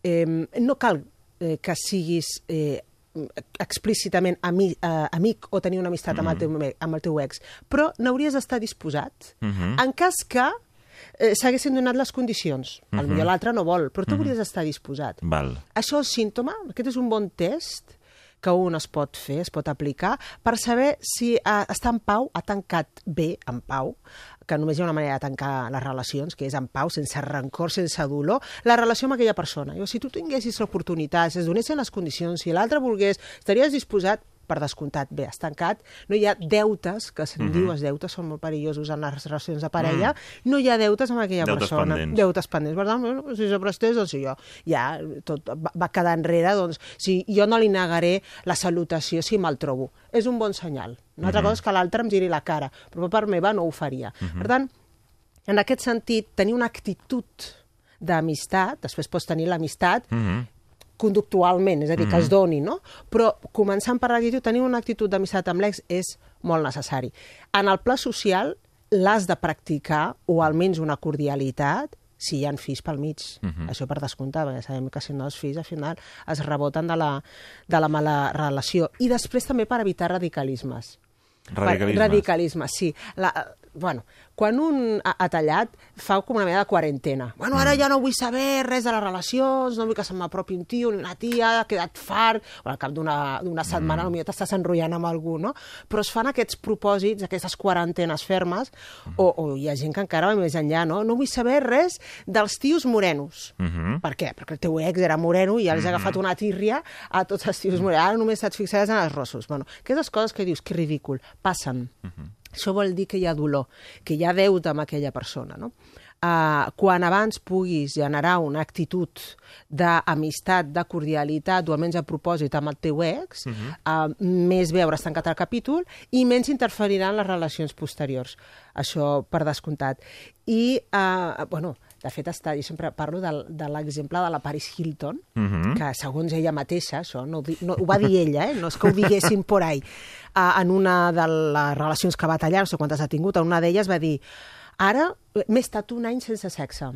eh, no cal eh, que siguis eh, explícitament ami, eh, amic o tenir una amistat amb, el teu, me- amb el teu ex, però n'hauries d'estar disposat Mhm. en cas que eh, s'haguessin donat les condicions. Mm. -hmm. l'altre no vol, però tu hauries d'estar disposat. Val. Això és símptoma, aquest és un bon test que un es pot fer, es pot aplicar, per saber si eh, està en pau, ha tancat bé en pau, que només hi ha una manera de tancar les relacions, que és en pau, sense rancor, sense dolor, la relació amb aquella persona. Jo, si tu tinguessis l'oportunitat, si es donessin les condicions, si l'altre volgués, estaries disposat per descomptat, bé, has tancat, no hi ha deutes, que se'n Mhm. diu, els deutes són molt perillosos en les relacions de parella, no hi ha deutes amb aquella Deutes persona. pendents. Deutes pendents. Per tant, bueno, si se prestés, doncs jo ja tot va, va quedar enrere, doncs si jo no li negaré la salutació si me'l trobo. És un bon senyal. Una altra Mhm. cosa és que l'altre em giri la cara, però per part meva no ho faria. Per tant, en aquest sentit, tenir una actitud d'amistat, després pots tenir l'amistat Mhm. Conductualment, és a dir, que es Mhm. doni, no? Però començant per l'actitud, tenir una actitud d'amistat amb l'ex és molt necessari. En el pla social l'has de practicar, o almenys una cordialitat, si hi ha fills pel mig. Mhm. Això per descomptar, perquè sabem que si no els fills al final es reboten de la, de la mala relació. I després també per evitar radicalismes. Radicalismes. Radicalisme, sí. La, bueno, quan un ha, ha tallat, fa com una mena de quarantena. Bueno, ara ja no vull saber res de les relacions, no vull que se m'apropi un tio ni una tia, ha quedat fart, o al cap d'una setmana mm. potser t'estàs enrotllant amb algú, no? Però es fan aquests propòsits, aquestes quarantenes fermes, o, o hi ha gent que encara va més enllà, no? No vull saber res dels tios morenos. Mhm. Per què? Perquè el teu ex era moreno i ja els ha agafat una tírria a tots els tios morenos. Ara només et fixaràs en els rossos. Bueno, aquestes coses que dius, que ridícul, passen. Això vol dir que hi ha dolor, que hi ha deute amb aquella persona, no? Uh, quan abans puguis generar una actitud d'amistat, de cordialitat o almenys a propòsit amb el teu ex, Mhm. uh, més bé hauràs tancat el capítol i menys interferiran les relacions posteriors. Això per descomptat. I, uh, bueno, de fet, està, jo sempre parlo de, de l'exemple de la Paris Hilton, Mhm. que segons ella mateixa, això no, no, ho va dir ella, eh? no és que ho diguessin por ahí, uh, en una de les relacions que va tallar, no sé quantes ha tingut, en una d'elles va dir ara m'he estat un any sense sexe.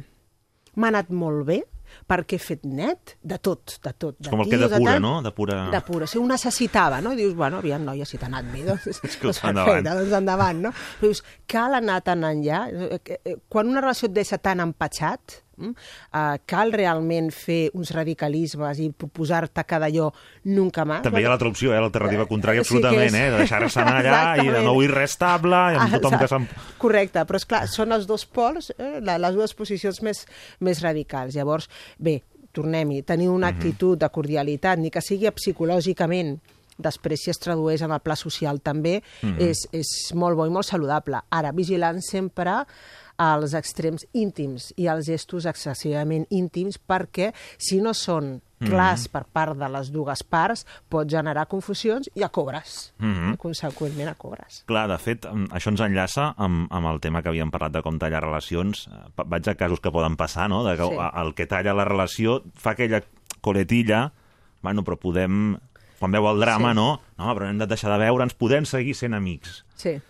M'ha anat molt bé, perquè he fet net de tot, de tot. És de com el que de tant. no? Depura... De pura, si ho necessitava, no? I dius, bueno, aviam, noia, si t'ha anat bé, doncs, Escolta, doncs endavant. perfecte, doncs endavant, no? Però dius, cal anar tan enllà? Eh, eh, eh, Quan una relació et deixa tan empatxat, eh, cal realment fer uns radicalismes i proposar-te que d'allò nunca més? També hi ha l'altra opció, eh? l'alternativa contrària, Sí que absolutament, és- eh? de deixar-se anar allà i de Exactament. no vull res estable, i amb tothom que se'n... Correcte, però és clar, són els dos pols, eh, les dues posicions més, més radicals. Llavors, bé, tornem-hi, tenir una actitud de cordialitat, ni que sigui psicològicament, després si es tradueix en el pla social també, Mhm. és, és molt bo i molt saludable. Ara, vigilant sempre als extrems íntims i als gestos excessivament íntims perquè si no són clars per part de les dues parts pot generar confusions i a cobres. Mhm. Conseqüentment a cobres. Clar, de fet, això ens enllaça amb, amb el tema que havíem parlat de com tallar relacions. Eh, Vaig a casos que poden passar, no? De que Sí. el que talla la relació fa aquella coletilla, bueno, però podem... Quan veu el drama, Sí. no? No, però hem de deixar de veure, ens podem seguir sent amics. Sí.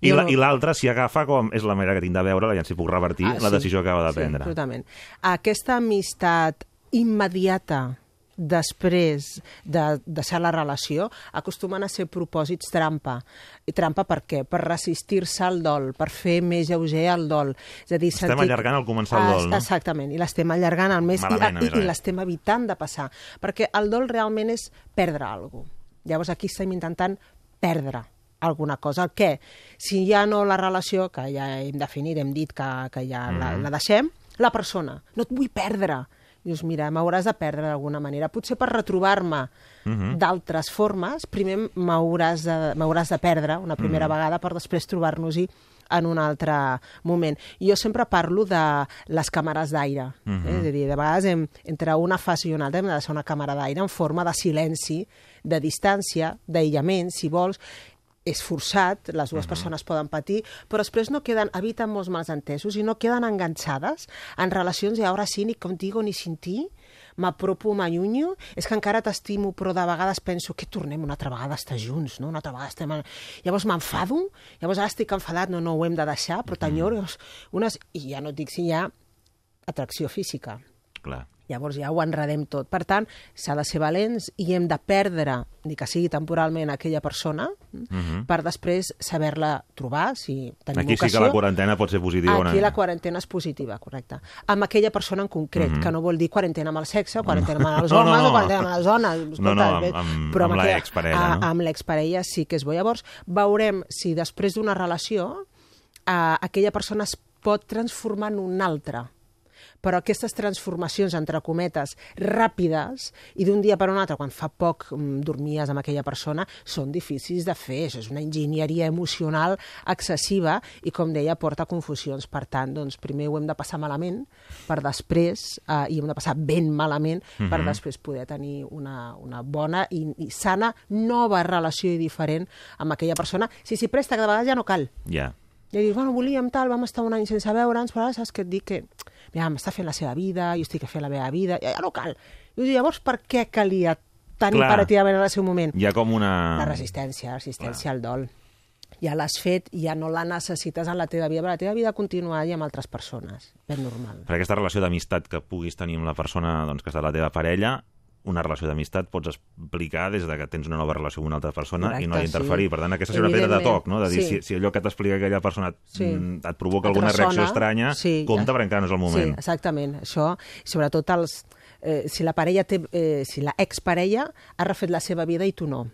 I Jo la- i l'altre s'hi agafa com és la manera que tinc de veure, aviam si puc revertir Ah, la sí. decisió que acaba de Sí, prendre. absolutament. Aquesta amistat immediata després de deixar la relació acostumen a ser propòsits trampa. I trampa per què? Per resistir-se al dol, per fer més lleuger el dol. És a dir, Estem allargant el començar el dol, no? Exactament, i l'estem allargant al més Malament, i, i, i l'estem evitant de passar. Perquè el dol realment és perdre alguna cosa. Llavors aquí estem intentant perdre alguna cosa. El què? Si ja no la relació, que ja hem definit, hem dit que, que ja la, Mhm. la deixem, la persona. No et vull perdre. Dius, mira, m'hauràs de perdre d'alguna manera. Potser per retrobar-me Mhm. d'altres formes, primer m'hauràs de, de perdre una primera Mhm. vegada per després trobar-nos-hi en un altre moment. Jo sempre parlo de les càmeres d'aire. Mhm. eh? És a dir, de vegades hem, entre una fase i una altra hem de deixar una càmera d'aire en forma de silenci, de distància, d'aïllament, si vols, és forçat, les dues persones poden patir, però després no queden, eviten molts malentesos i no queden enganxades en relacions i ara sí, ni contigo ni sin ti, m'apropo, m'allunyo, és que encara t'estimo, però de vegades penso que tornem una altra vegada a estar junts, no? una altra vegada estem... En... Llavors m'enfado, llavors ara estic enfadat, no, no, ho hem de deixar, però t'enyoro, unes... i ja no et dic si hi ha atracció física. Clar. Llavors ja ho enredem tot. Per tant, s'ha de ser valents i hem de perdre, ni que sigui temporalment, aquella persona Mhm. per després saber-la trobar, si tenim Aquí sí ocasió. que la quarantena pot ser positiva. Aquí no? la quarantena és positiva, correcte. Amb aquella persona en concret, Mhm. que no vol dir quarantena amb el sexe, quarantena amb els No, no, homes no. o quarantena amb les dones. No, no, amb- amb- però amb aquella- l'exparella, no? Amb l'exparella sí que és bo. Llavors, veurem si després d'una relació eh, aquella persona es pot transformar en una altra però aquestes transformacions, entre cometes, ràpides, i d'un dia per un altre, quan fa poc mm, dormies amb aquella persona, són difícils de fer. Això és una enginyeria emocional excessiva i, com deia, porta confusions. Per tant, doncs, primer ho hem de passar malament, per després, eh, i hem de passar ben malament, per Mhm. després poder tenir una, una bona i, i sana nova relació i diferent amb aquella persona. Si s'hi presta, que de vegades ja no cal. Ja. I dius, bueno, volíem tal, vam estar un any sense veure'ns, però ara saps que et dic que mira, m'està fent la seva vida, jo estic fent la meva vida, ja, ja no cal. I llavors per què calia tan Clar. imperativament en el seu moment? Hi ha com una... La resistència, la resistència al dol. Ja l'has fet, ja no la necessites en la teva vida, però la teva vida continua i amb altres persones. Ben normal. Per aquesta relació d'amistat que puguis tenir amb la persona doncs, que està la teva parella, una relació d'amistat pots explicar des de que tens una nova relació amb una altra persona Correcte, i no hi interferir. sí. Per tant, aquesta seria una pedra de toc, no? De dir, sí. si, si allò que t'explica aquella persona Sí. mm, et provoca Et alguna ressona, reacció estranya, sí, compte ja. perquè encara no és el moment. Sí, exactament. Això, sobretot els, eh, si la parella té, eh, si la exparella ha refet la seva vida i tu no.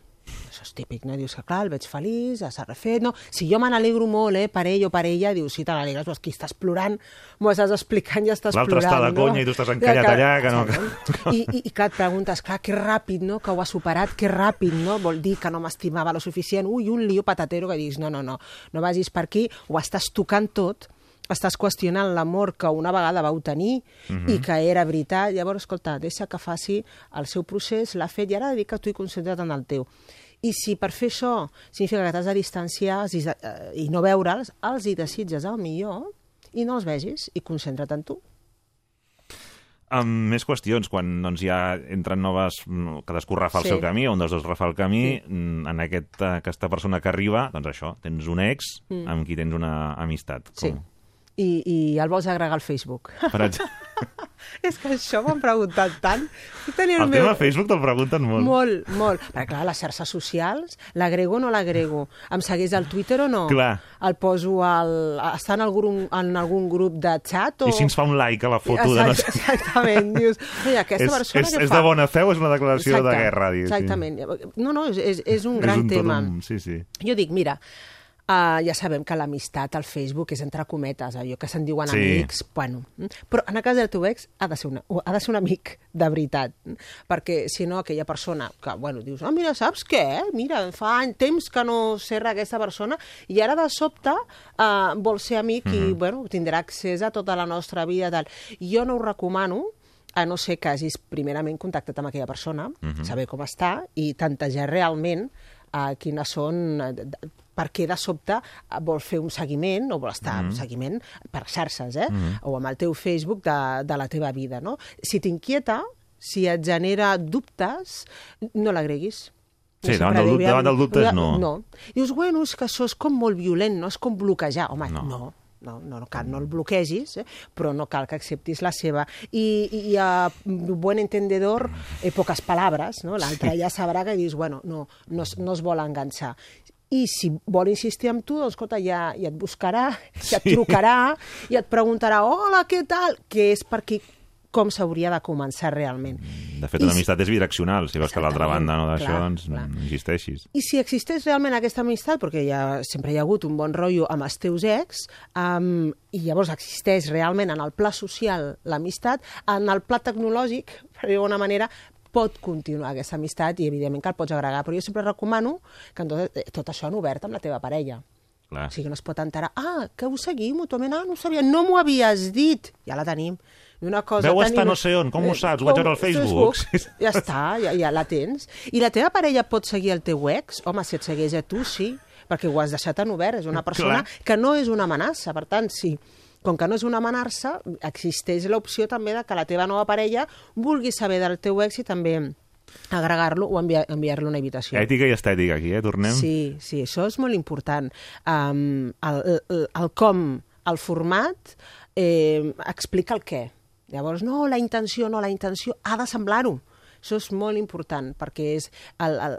Això és típic, no? Dius que, clar, el veig feliç, ja s'ha refet, no? Si jo me n'alegro molt, eh, per ell o per ella, dius, si te n'alegres, però qui estàs plorant, m'ho estàs explicant i estàs L'altre plorant, està de no? conya i tu estàs encallat allà, que no-. I, i, I clar, et preguntes, clar, que ràpid, no?, que ho ha superat, que ràpid, no? Vol dir que no m'estimava lo suficient, ui, un lío patatero que dius, no, no, no, no vagis per aquí, ho estàs tocant tot, estàs qüestionant l'amor que una vegada vau tenir Mhm. i que era veritat. Llavors, escolta, deixa que faci el seu procés, l'ha fet i ara dedica tu i concentra't en el teu. I si per fer això significa que t'has de distanciar i, eh, i no veure'ls, els hi desitges el millor i no els vegis i concentra't en tu. Amb més qüestions, quan doncs, ja entren noves... cadascú refa el Sí. seu camí, un dels dos refa el camí, Sí. mm, en aquest, aquesta persona que arriba, doncs això, tens un ex Mm. amb qui tens una amistat. Sí. I, I el vols agregar al Facebook. Per exemple, És que això m'han preguntat tant. Puc tenir el meu- tema Facebook te'l pregunten molt. Molt, molt. Perquè, clar, les xarxes socials, l'agrego o no l'agrego? Em segueix al Twitter o no? Clar. El poso al... Està en algun, en algun grup de xat o... I si ens fa un like a la foto de... No sé... Exactament. Dius, oi, aquesta és, persona és, què és fa? de bona fe o és una declaració Exacte, de guerra? diguéssim? Exactament. No, no, és, és, és un gran és un tema. Un... Sí, sí. Jo dic, mira, uh, ja sabem que l'amistat al Facebook és entre cometes, allò que se'n diuen Sí. amics, bueno, mm, però en el cas del teu ex ha de ser, una, ha de ser un amic de veritat, mm, perquè si no aquella persona que, bueno, dius, ah, mira, saps què? Mira, fa any, temps que no serra aquesta persona i ara de sobte uh, vol ser amic i, Mhm. bueno, tindrà accés a tota la nostra vida, tal. Jo no ho recomano, a no ser que hagis primerament contactat amb aquella persona, Mhm. saber com està i tantejar realment uh, quines són... eh, per què de sobte eh, vol fer un seguiment o vol estar Mhm. un seguiment per xarxes, eh? Mhm. o amb el teu Facebook de, de la teva vida. No? Si t'inquieta, si et genera dubtes, no l'agreguis. Sí, davant del davant del dubte no. No. Dius, bueno, és que això és com molt violent, no? És com bloquejar. Home, no. no no, no, no cal, no el bloquegis, eh? però no cal que acceptis la seva. I, i a buen entendedor, eh, poques paraules, no? L'altre ja sabrà que dius, bueno, no, no, no es vol enganxar. I si vol insistir amb tu, doncs, escolta, ja, ja et buscarà, ja et Sí. trucarà, i et preguntarà, hola, què tal? Que és per aquí com s'hauria de començar realment. De fet, I una si- amistat és bidireccional. Si veus que l'altra banda no d'això, doncs clar. no insisteixis. I si existeix realment aquesta amistat, perquè ja, sempre hi ha hagut un bon rotllo amb els teus ex, um, i llavors existeix realment en el pla social l'amistat, en el pla tecnològic, per dir d'alguna manera, pot continuar aquesta amistat i evidentment que el pots agregar, però jo sempre recomano que tot, eh, tot això en obert amb la teva parella. Clar. O sigui, no es pot enterar, ah, que ho seguim mútuament, ah, no ho sabia, no m'ho havies dit, ja la tenim. I una cosa Veu tan estar no sé on, com ho Eh, saps? Ho vaig veure al Facebook. Ja està, ja, ja la tens. I la teva parella pot seguir el teu ex? Home, si et segueix a tu, sí, perquè ho has deixat en obert. És una persona Clar. que no és una amenaça, per tant, sí. Com que no és una amenaça, existeix l'opció també de que la teva nova parella vulgui saber del teu ex i també agregar-lo o enviar- enviar-lo una invitació. Ètica i estètica, aquí, eh? Tornem. Sí, sí, això és molt important. Um, el, el, el com, el format, eh, explica el què. Llavors, no, la intenció, no, la intenció ha de semblar-ho. Això és molt important, perquè és el, el,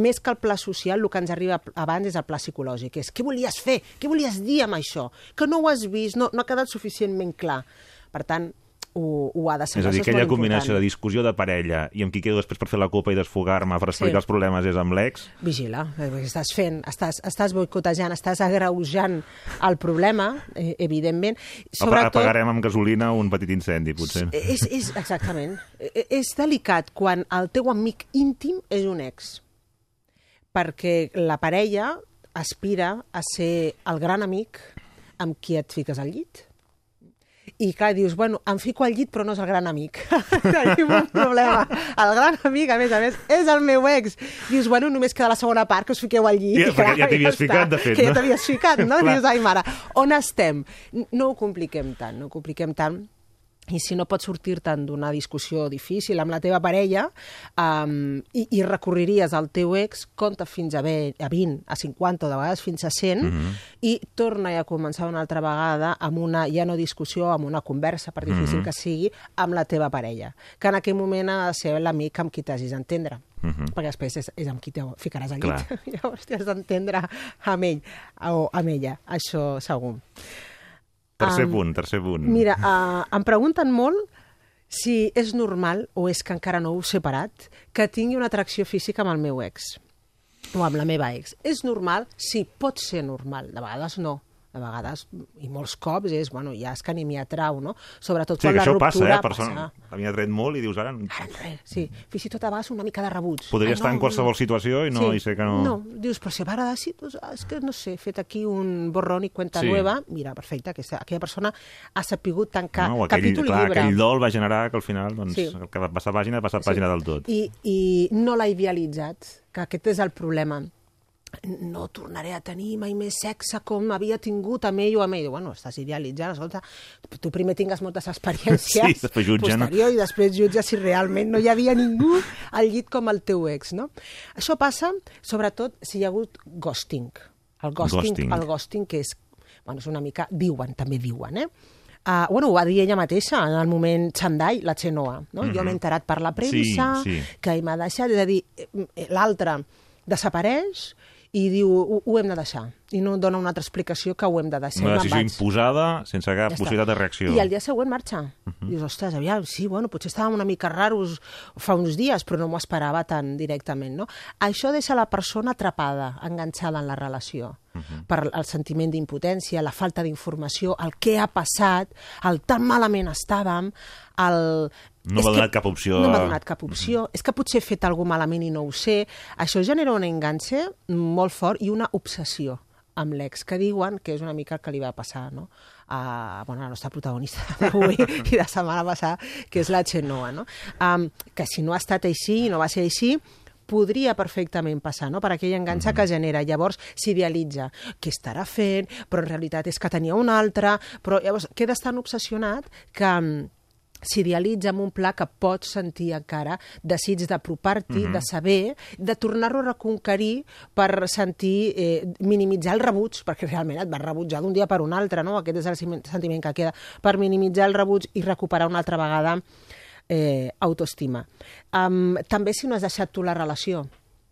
més que el pla social, el que ens arriba abans és el pla psicològic. És què volies fer? Què volies dir amb això? Que no ho has vist, no, no ha quedat suficientment clar. Per tant, ho, ho ha de ser. És a dir, aquella combinació important. de discussió de parella i amb qui quedo després per fer la copa i desfogar-me per explicar Sí. els problemes és amb l'ex. Vigila, eh, perquè estàs fent, estàs, estàs boicotejant, estàs agreujant el problema, eh, evidentment. Sobretot... Apagarem amb gasolina un petit incendi, potser. És, és, exactament. Eh, És delicat quan el teu amic íntim és un ex, perquè la parella aspira a ser el gran amic amb qui et fiques al llit. I clar, dius, bueno, em fico al llit però no és el gran amic. Tenim un problema. El gran amic, a més a més, és el meu ex. Dius, bueno, només queda la segona part que us fiqueu al llit. Ja, i perquè ja t'hi havies està. ficat, de fet, Que ja no? t'havies ficat, no? Clar. Dius, ai, mare, on estem? No ho compliquem tant, no ho compliquem tant i si no pots sortir-te'n d'una discussió difícil amb la teva parella um, i, i recorriries al teu ex, compta fins a, ve, a 20, a 50 o de vegades fins a 100 Mhm. i torna a començar una altra vegada amb una, ja no discussió, amb una conversa, per difícil Mhm. que sigui, amb la teva parella, que en aquell moment ha de ser l'amic amb qui t'hagis d'entendre. Mhm. Perquè després és, és amb qui te ficaràs al Clar. llit. Llavors t'has d'entendre amb ell o amb ella, això segur. Tercer Am, punt, tercer punt. Mira, uh, em pregunten molt si és normal, o és que encara no ho he separat, que tingui una atracció física amb el meu ex o amb la meva ex. És normal? Sí, pot ser normal. De vegades no. De vegades, i molts cops, és, bueno, ja és que ni m'hi atrau, no? Sobretot Sí, quan la això passa, ruptura eh? Persona... A mi ha tret molt i dius, ara... Res, sí. Fins i tot a vegades una mica de rebuig. Podria Ai, estar en qualsevol situació i no- i sé que no- No, dius, però si m'agrada així, doncs, ah, és que no sé, fet aquí un borrón i cuenta Sí. nueva, mira, perfecte, aquesta, aquella persona ha sapigut tancar no, aquell, capítol clar, i llibre. aquell dol va generar que al final, doncs, Sí. el que va passar pàgina, ha passat Sí. pàgina del tot. I, I no l'ha idealitzat, que aquest és el problema. No tornaré a tenir mai més sexe com havia tingut amb ell o amb ell. Bueno, estàs idealitzant, escolta, tu primer tingues moltes experiències Sí, després jutja, no? posterior i després jutja si realment no hi havia ningú al llit com el teu ex, no? Això passa, sobretot, si hi ha hagut ghosting. El ghosting, Ghosting. el ghosting que és, bueno, és una mica, diuen, també diuen, eh? Uh, bueno, ho va dir ella mateixa en el moment Chandai, la Xenoa. No? Mhm. Jo m'he enterat per la premsa, Sí, sí. que m'ha deixat, és a dir, eh, l'altre desapareix i diu ho, ho hem de deixar. I no dona una altra explicació que ho hem de deixar. Una decisió imposada sense cap Ja està. possibilitat de reacció. I al dia següent marxa. Uh -huh. Dius, ostres, aviam, sí, bueno, potser estàvem una mica raros fa uns dies, però no m'ho esperava tan directament, no? Això deixa la persona atrapada, enganxada en la relació, uh -huh. per el sentiment d'impotència, la falta d'informació, el què ha passat, el tan malament estàvem, el... No m'ha donat cap opció No m'ha donat cap opció. És que potser he fet alguna malament i no ho sé. Això genera un enganxe molt fort i una obsessió amb l'ex, que diuen que és una mica el que li va passar no? a, bueno, a la nostra protagonista d'avui i de setmana passada, que és la Xenoa. No? Um, que si no ha estat així, no va ser així, podria perfectament passar, no? per aquell enganxa que genera. Llavors s'idealitza què estarà fent, però en realitat és que tenia un altre, però llavors quedes tan obsessionat que, mm, s'idealitza amb un pla que pots sentir encara desig d'apropar-t'hi, Mhm. de saber, de tornar-lo a reconquerir per sentir, eh, minimitzar el rebuig, perquè realment et vas rebutjar d'un dia per un altre, no? Aquest és el sentiment- sentiment que queda, per minimitzar el rebuig i recuperar una altra vegada eh, autoestima. Um, també si no has deixat tu la relació,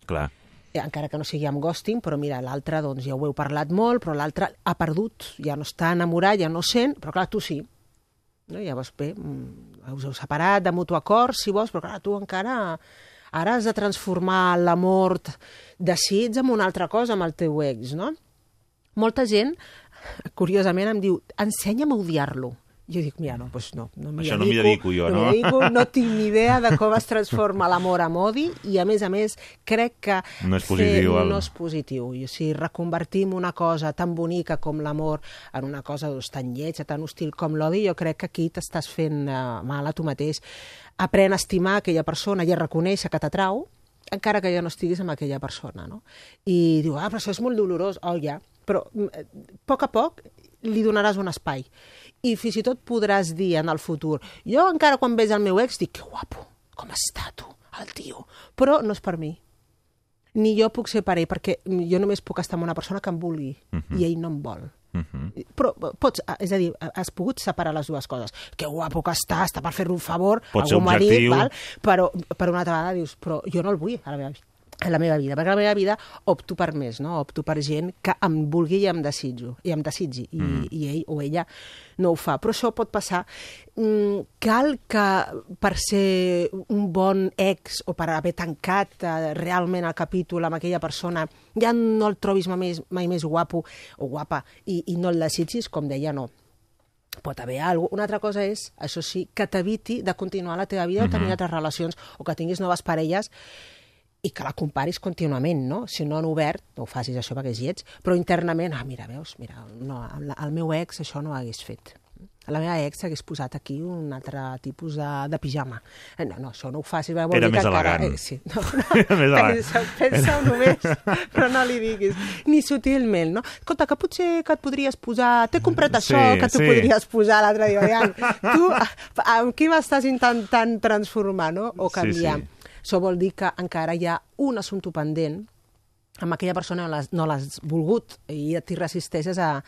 Clar. eh, encara que no sigui amb ghosting, però mira, l'altre doncs ja ho heu parlat molt, però l'altre ha perdut, ja no està enamorat, ja no sent, però clar, tu sí. No? Llavors, bé, mm, us heu separat de mutu acord, si vols, però clar, tu encara ara has de transformar l'amor desig en una altra cosa amb el teu ex, no? Molta gent, curiosament, em diu, ensenya'm a odiar-lo. Jo dic, mira, no, doncs no. no Això no m'hi dedico jo, no? m'hi dedico, no tinc ni idea de com es transforma l'amor en odi i, a més a més, crec que No és positiu, fer, el- no és positiu. I, o sigui, reconvertim una cosa tan bonica com l'amor en una cosa doncs, tan lletja, tan hostil com l'odi, jo crec que aquí t'estàs fent uh, mal a tu mateix. Aprèn a estimar aquella persona i a reconèixer que t'atrau, encara que ja no estiguis amb aquella persona, no? I diu, ah, però això és molt dolorós. Oh, ja. Però mm, eh, a poc a poc li donaràs un espai. I fins i tot podràs dir en el futur, jo encara quan veig el meu ex dic, que guapo, com està tu, el tio, però no és per mi. Ni jo puc ser per ell, perquè jo només puc estar amb una persona que em vulgui, Mhm. i ell no em vol. Mhm. Però pots, és a dir, has pogut separar les dues coses. Que guapo que està, està per fer-lo un favor, Pot algú m'ha dit, val? però per una altra vegada dius, però jo no el vull a la meva vida a la meva vida, perquè a la meva vida opto per més, no? opto per gent que em vulgui i em desitjo, i em desitgi, i, Mm. i ell o ella no ho fa. Però això pot passar. Mm, cal que per ser un bon ex o per haver tancat eh, realment el capítol amb aquella persona ja no el trobis mai més, mai més guapo o guapa i, i no el desitgis, com deia, no pot haver alguna cosa. Una altra cosa és, això sí, que t'eviti de continuar la teva vida Mhm. o tenir altres relacions o que tinguis noves parelles i que la comparis contínuament, no? Si no en obert, no ho facis això perquè és lleig, però internament, ah, mira, veus, mira, no, el, meu ex això no ho hagués fet. La meva ex hagués posat aquí un altre tipus de, de pijama. Eh, No, no, això no ho facis. Vol Era dir més que encara... elegant. Eh, sí, no, Era més no. elegant. pensa, pensa només, però no li diguis. Ni sutilment, no? Escolta, que potser que et podries posar... T'he comprat Sí, això que tu sí. podries posar l'altre dia. Tu, amb qui m'estàs intentant transformar, no? O Sí, canviar. sí. Això vol dir que encara hi ha un assumpte pendent amb aquella persona no l'has no volgut i t'hi resisteixes a,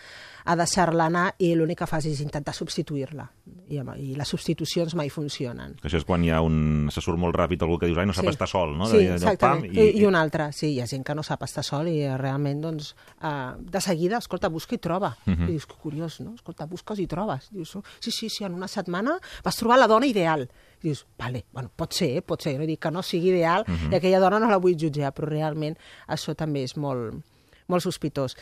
a deixar-la anar i l'únic que fas és intentar substituir-la. I, I les substitucions mai funcionen. Que això és quan hi ha un... se surt molt ràpid algú que dius, ai, no sap Sí. estar sol, no? Sí, D'allò, exactament. pam, I, I un altre, sí, hi ha gent que no sap estar sol i realment, doncs, eh, de seguida, escolta, busca i troba. Mhm. I dius, que curiós, no? Escolta, busques i trobes. Dius, oh, sí, sí, sí, en una setmana vas trobar la dona ideal. I dius, vale, bueno, pot ser, eh, pot ser, no dic que no sigui ideal Mhm. i aquella dona no la vull jutjar, però realment això també és molt, molt sospitós.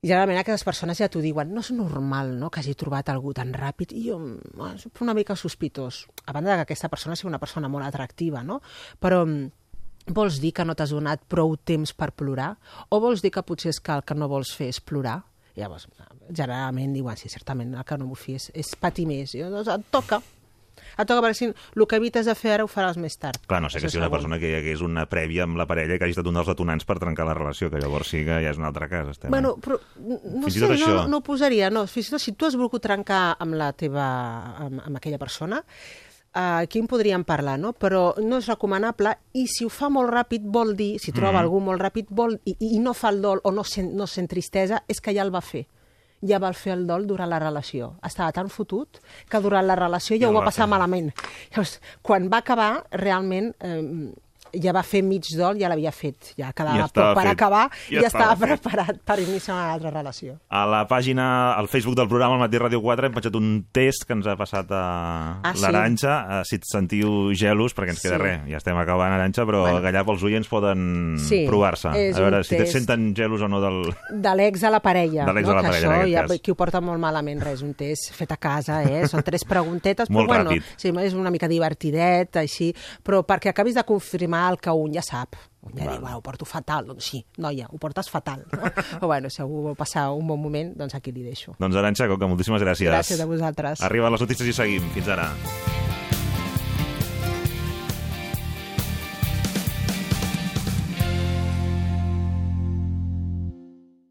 Generalment aquestes persones ja t'ho diuen, no és normal no, que hagi trobat algú tan ràpid, i jo mm, és una mica sospitós, a banda que aquesta persona sigui una persona molt atractiva, no? però mm, vols dir que no t'has donat prou temps per plorar? O vols dir que potser és que el que no vols fer és plorar? Llavors, generalment diuen, sí, certament, el que no vull fer és, és patir més. I, doncs et toca, et toca, perquè si el que evites de fer ara ho faràs més tard. Clar, no sé que si una persona que hi hagués una prèvia amb la parella que hagi estat un dels detonants per trencar la relació, que llavors sí que ja és un altre cas. Estem... Bueno, però no Fins sé, no, això. no ho posaria, no. Fins i tot si tu has volgut trencar amb la teva, amb, amb aquella persona, eh, aquí en podríem parlar, no? Però no és recomanable i si ho fa molt ràpid vol dir, si troba Mhm. algú molt ràpid vol, i, i no fa el dol o no sent, no sent tristesa, és que ja el va fer ja va fer el dol durant la relació. Estava tan fotut que durant la relació ja, Ja ho va passar malament. Llavors, quan va acabar, realment eh, ja va fer mig dol, ja l'havia fet. Ja quedava Ja estava per fet. acabar Ja i ja estava estava preparat per iniciar una altra relació. A la pàgina, al Facebook del programa, al Matí Ràdio 4, hem penjat un test que ens ha passat a Ah, sí? l'Aranxa. Eh, Si et sentiu gelos, perquè ens queda Sí. res, ja estem acabant, Aranxa, però Bueno. allà pels oients poden Sí, provar-se. A veure si test. et senten gelos o no del... De l'ex a la parella. De l'ex no? a la que parella, això en aquest ja, cas. qui ho porta molt malament, res, un test fet a casa, eh? Són tres preguntetes, Molt però bueno, ràpid. sí, és una mica divertidet, així, però perquè acabis de confirmar el que un ja sap. Un ja Val. diu, bueno, ho porto fatal. Doncs sí, noia, ho portes fatal. No? però bueno, si algú vol passar un bon moment, doncs aquí li deixo. Doncs Aranxa, Coca, moltíssimes gràcies. Gràcies a vosaltres. Arriben les notícies i seguim. Fins ara.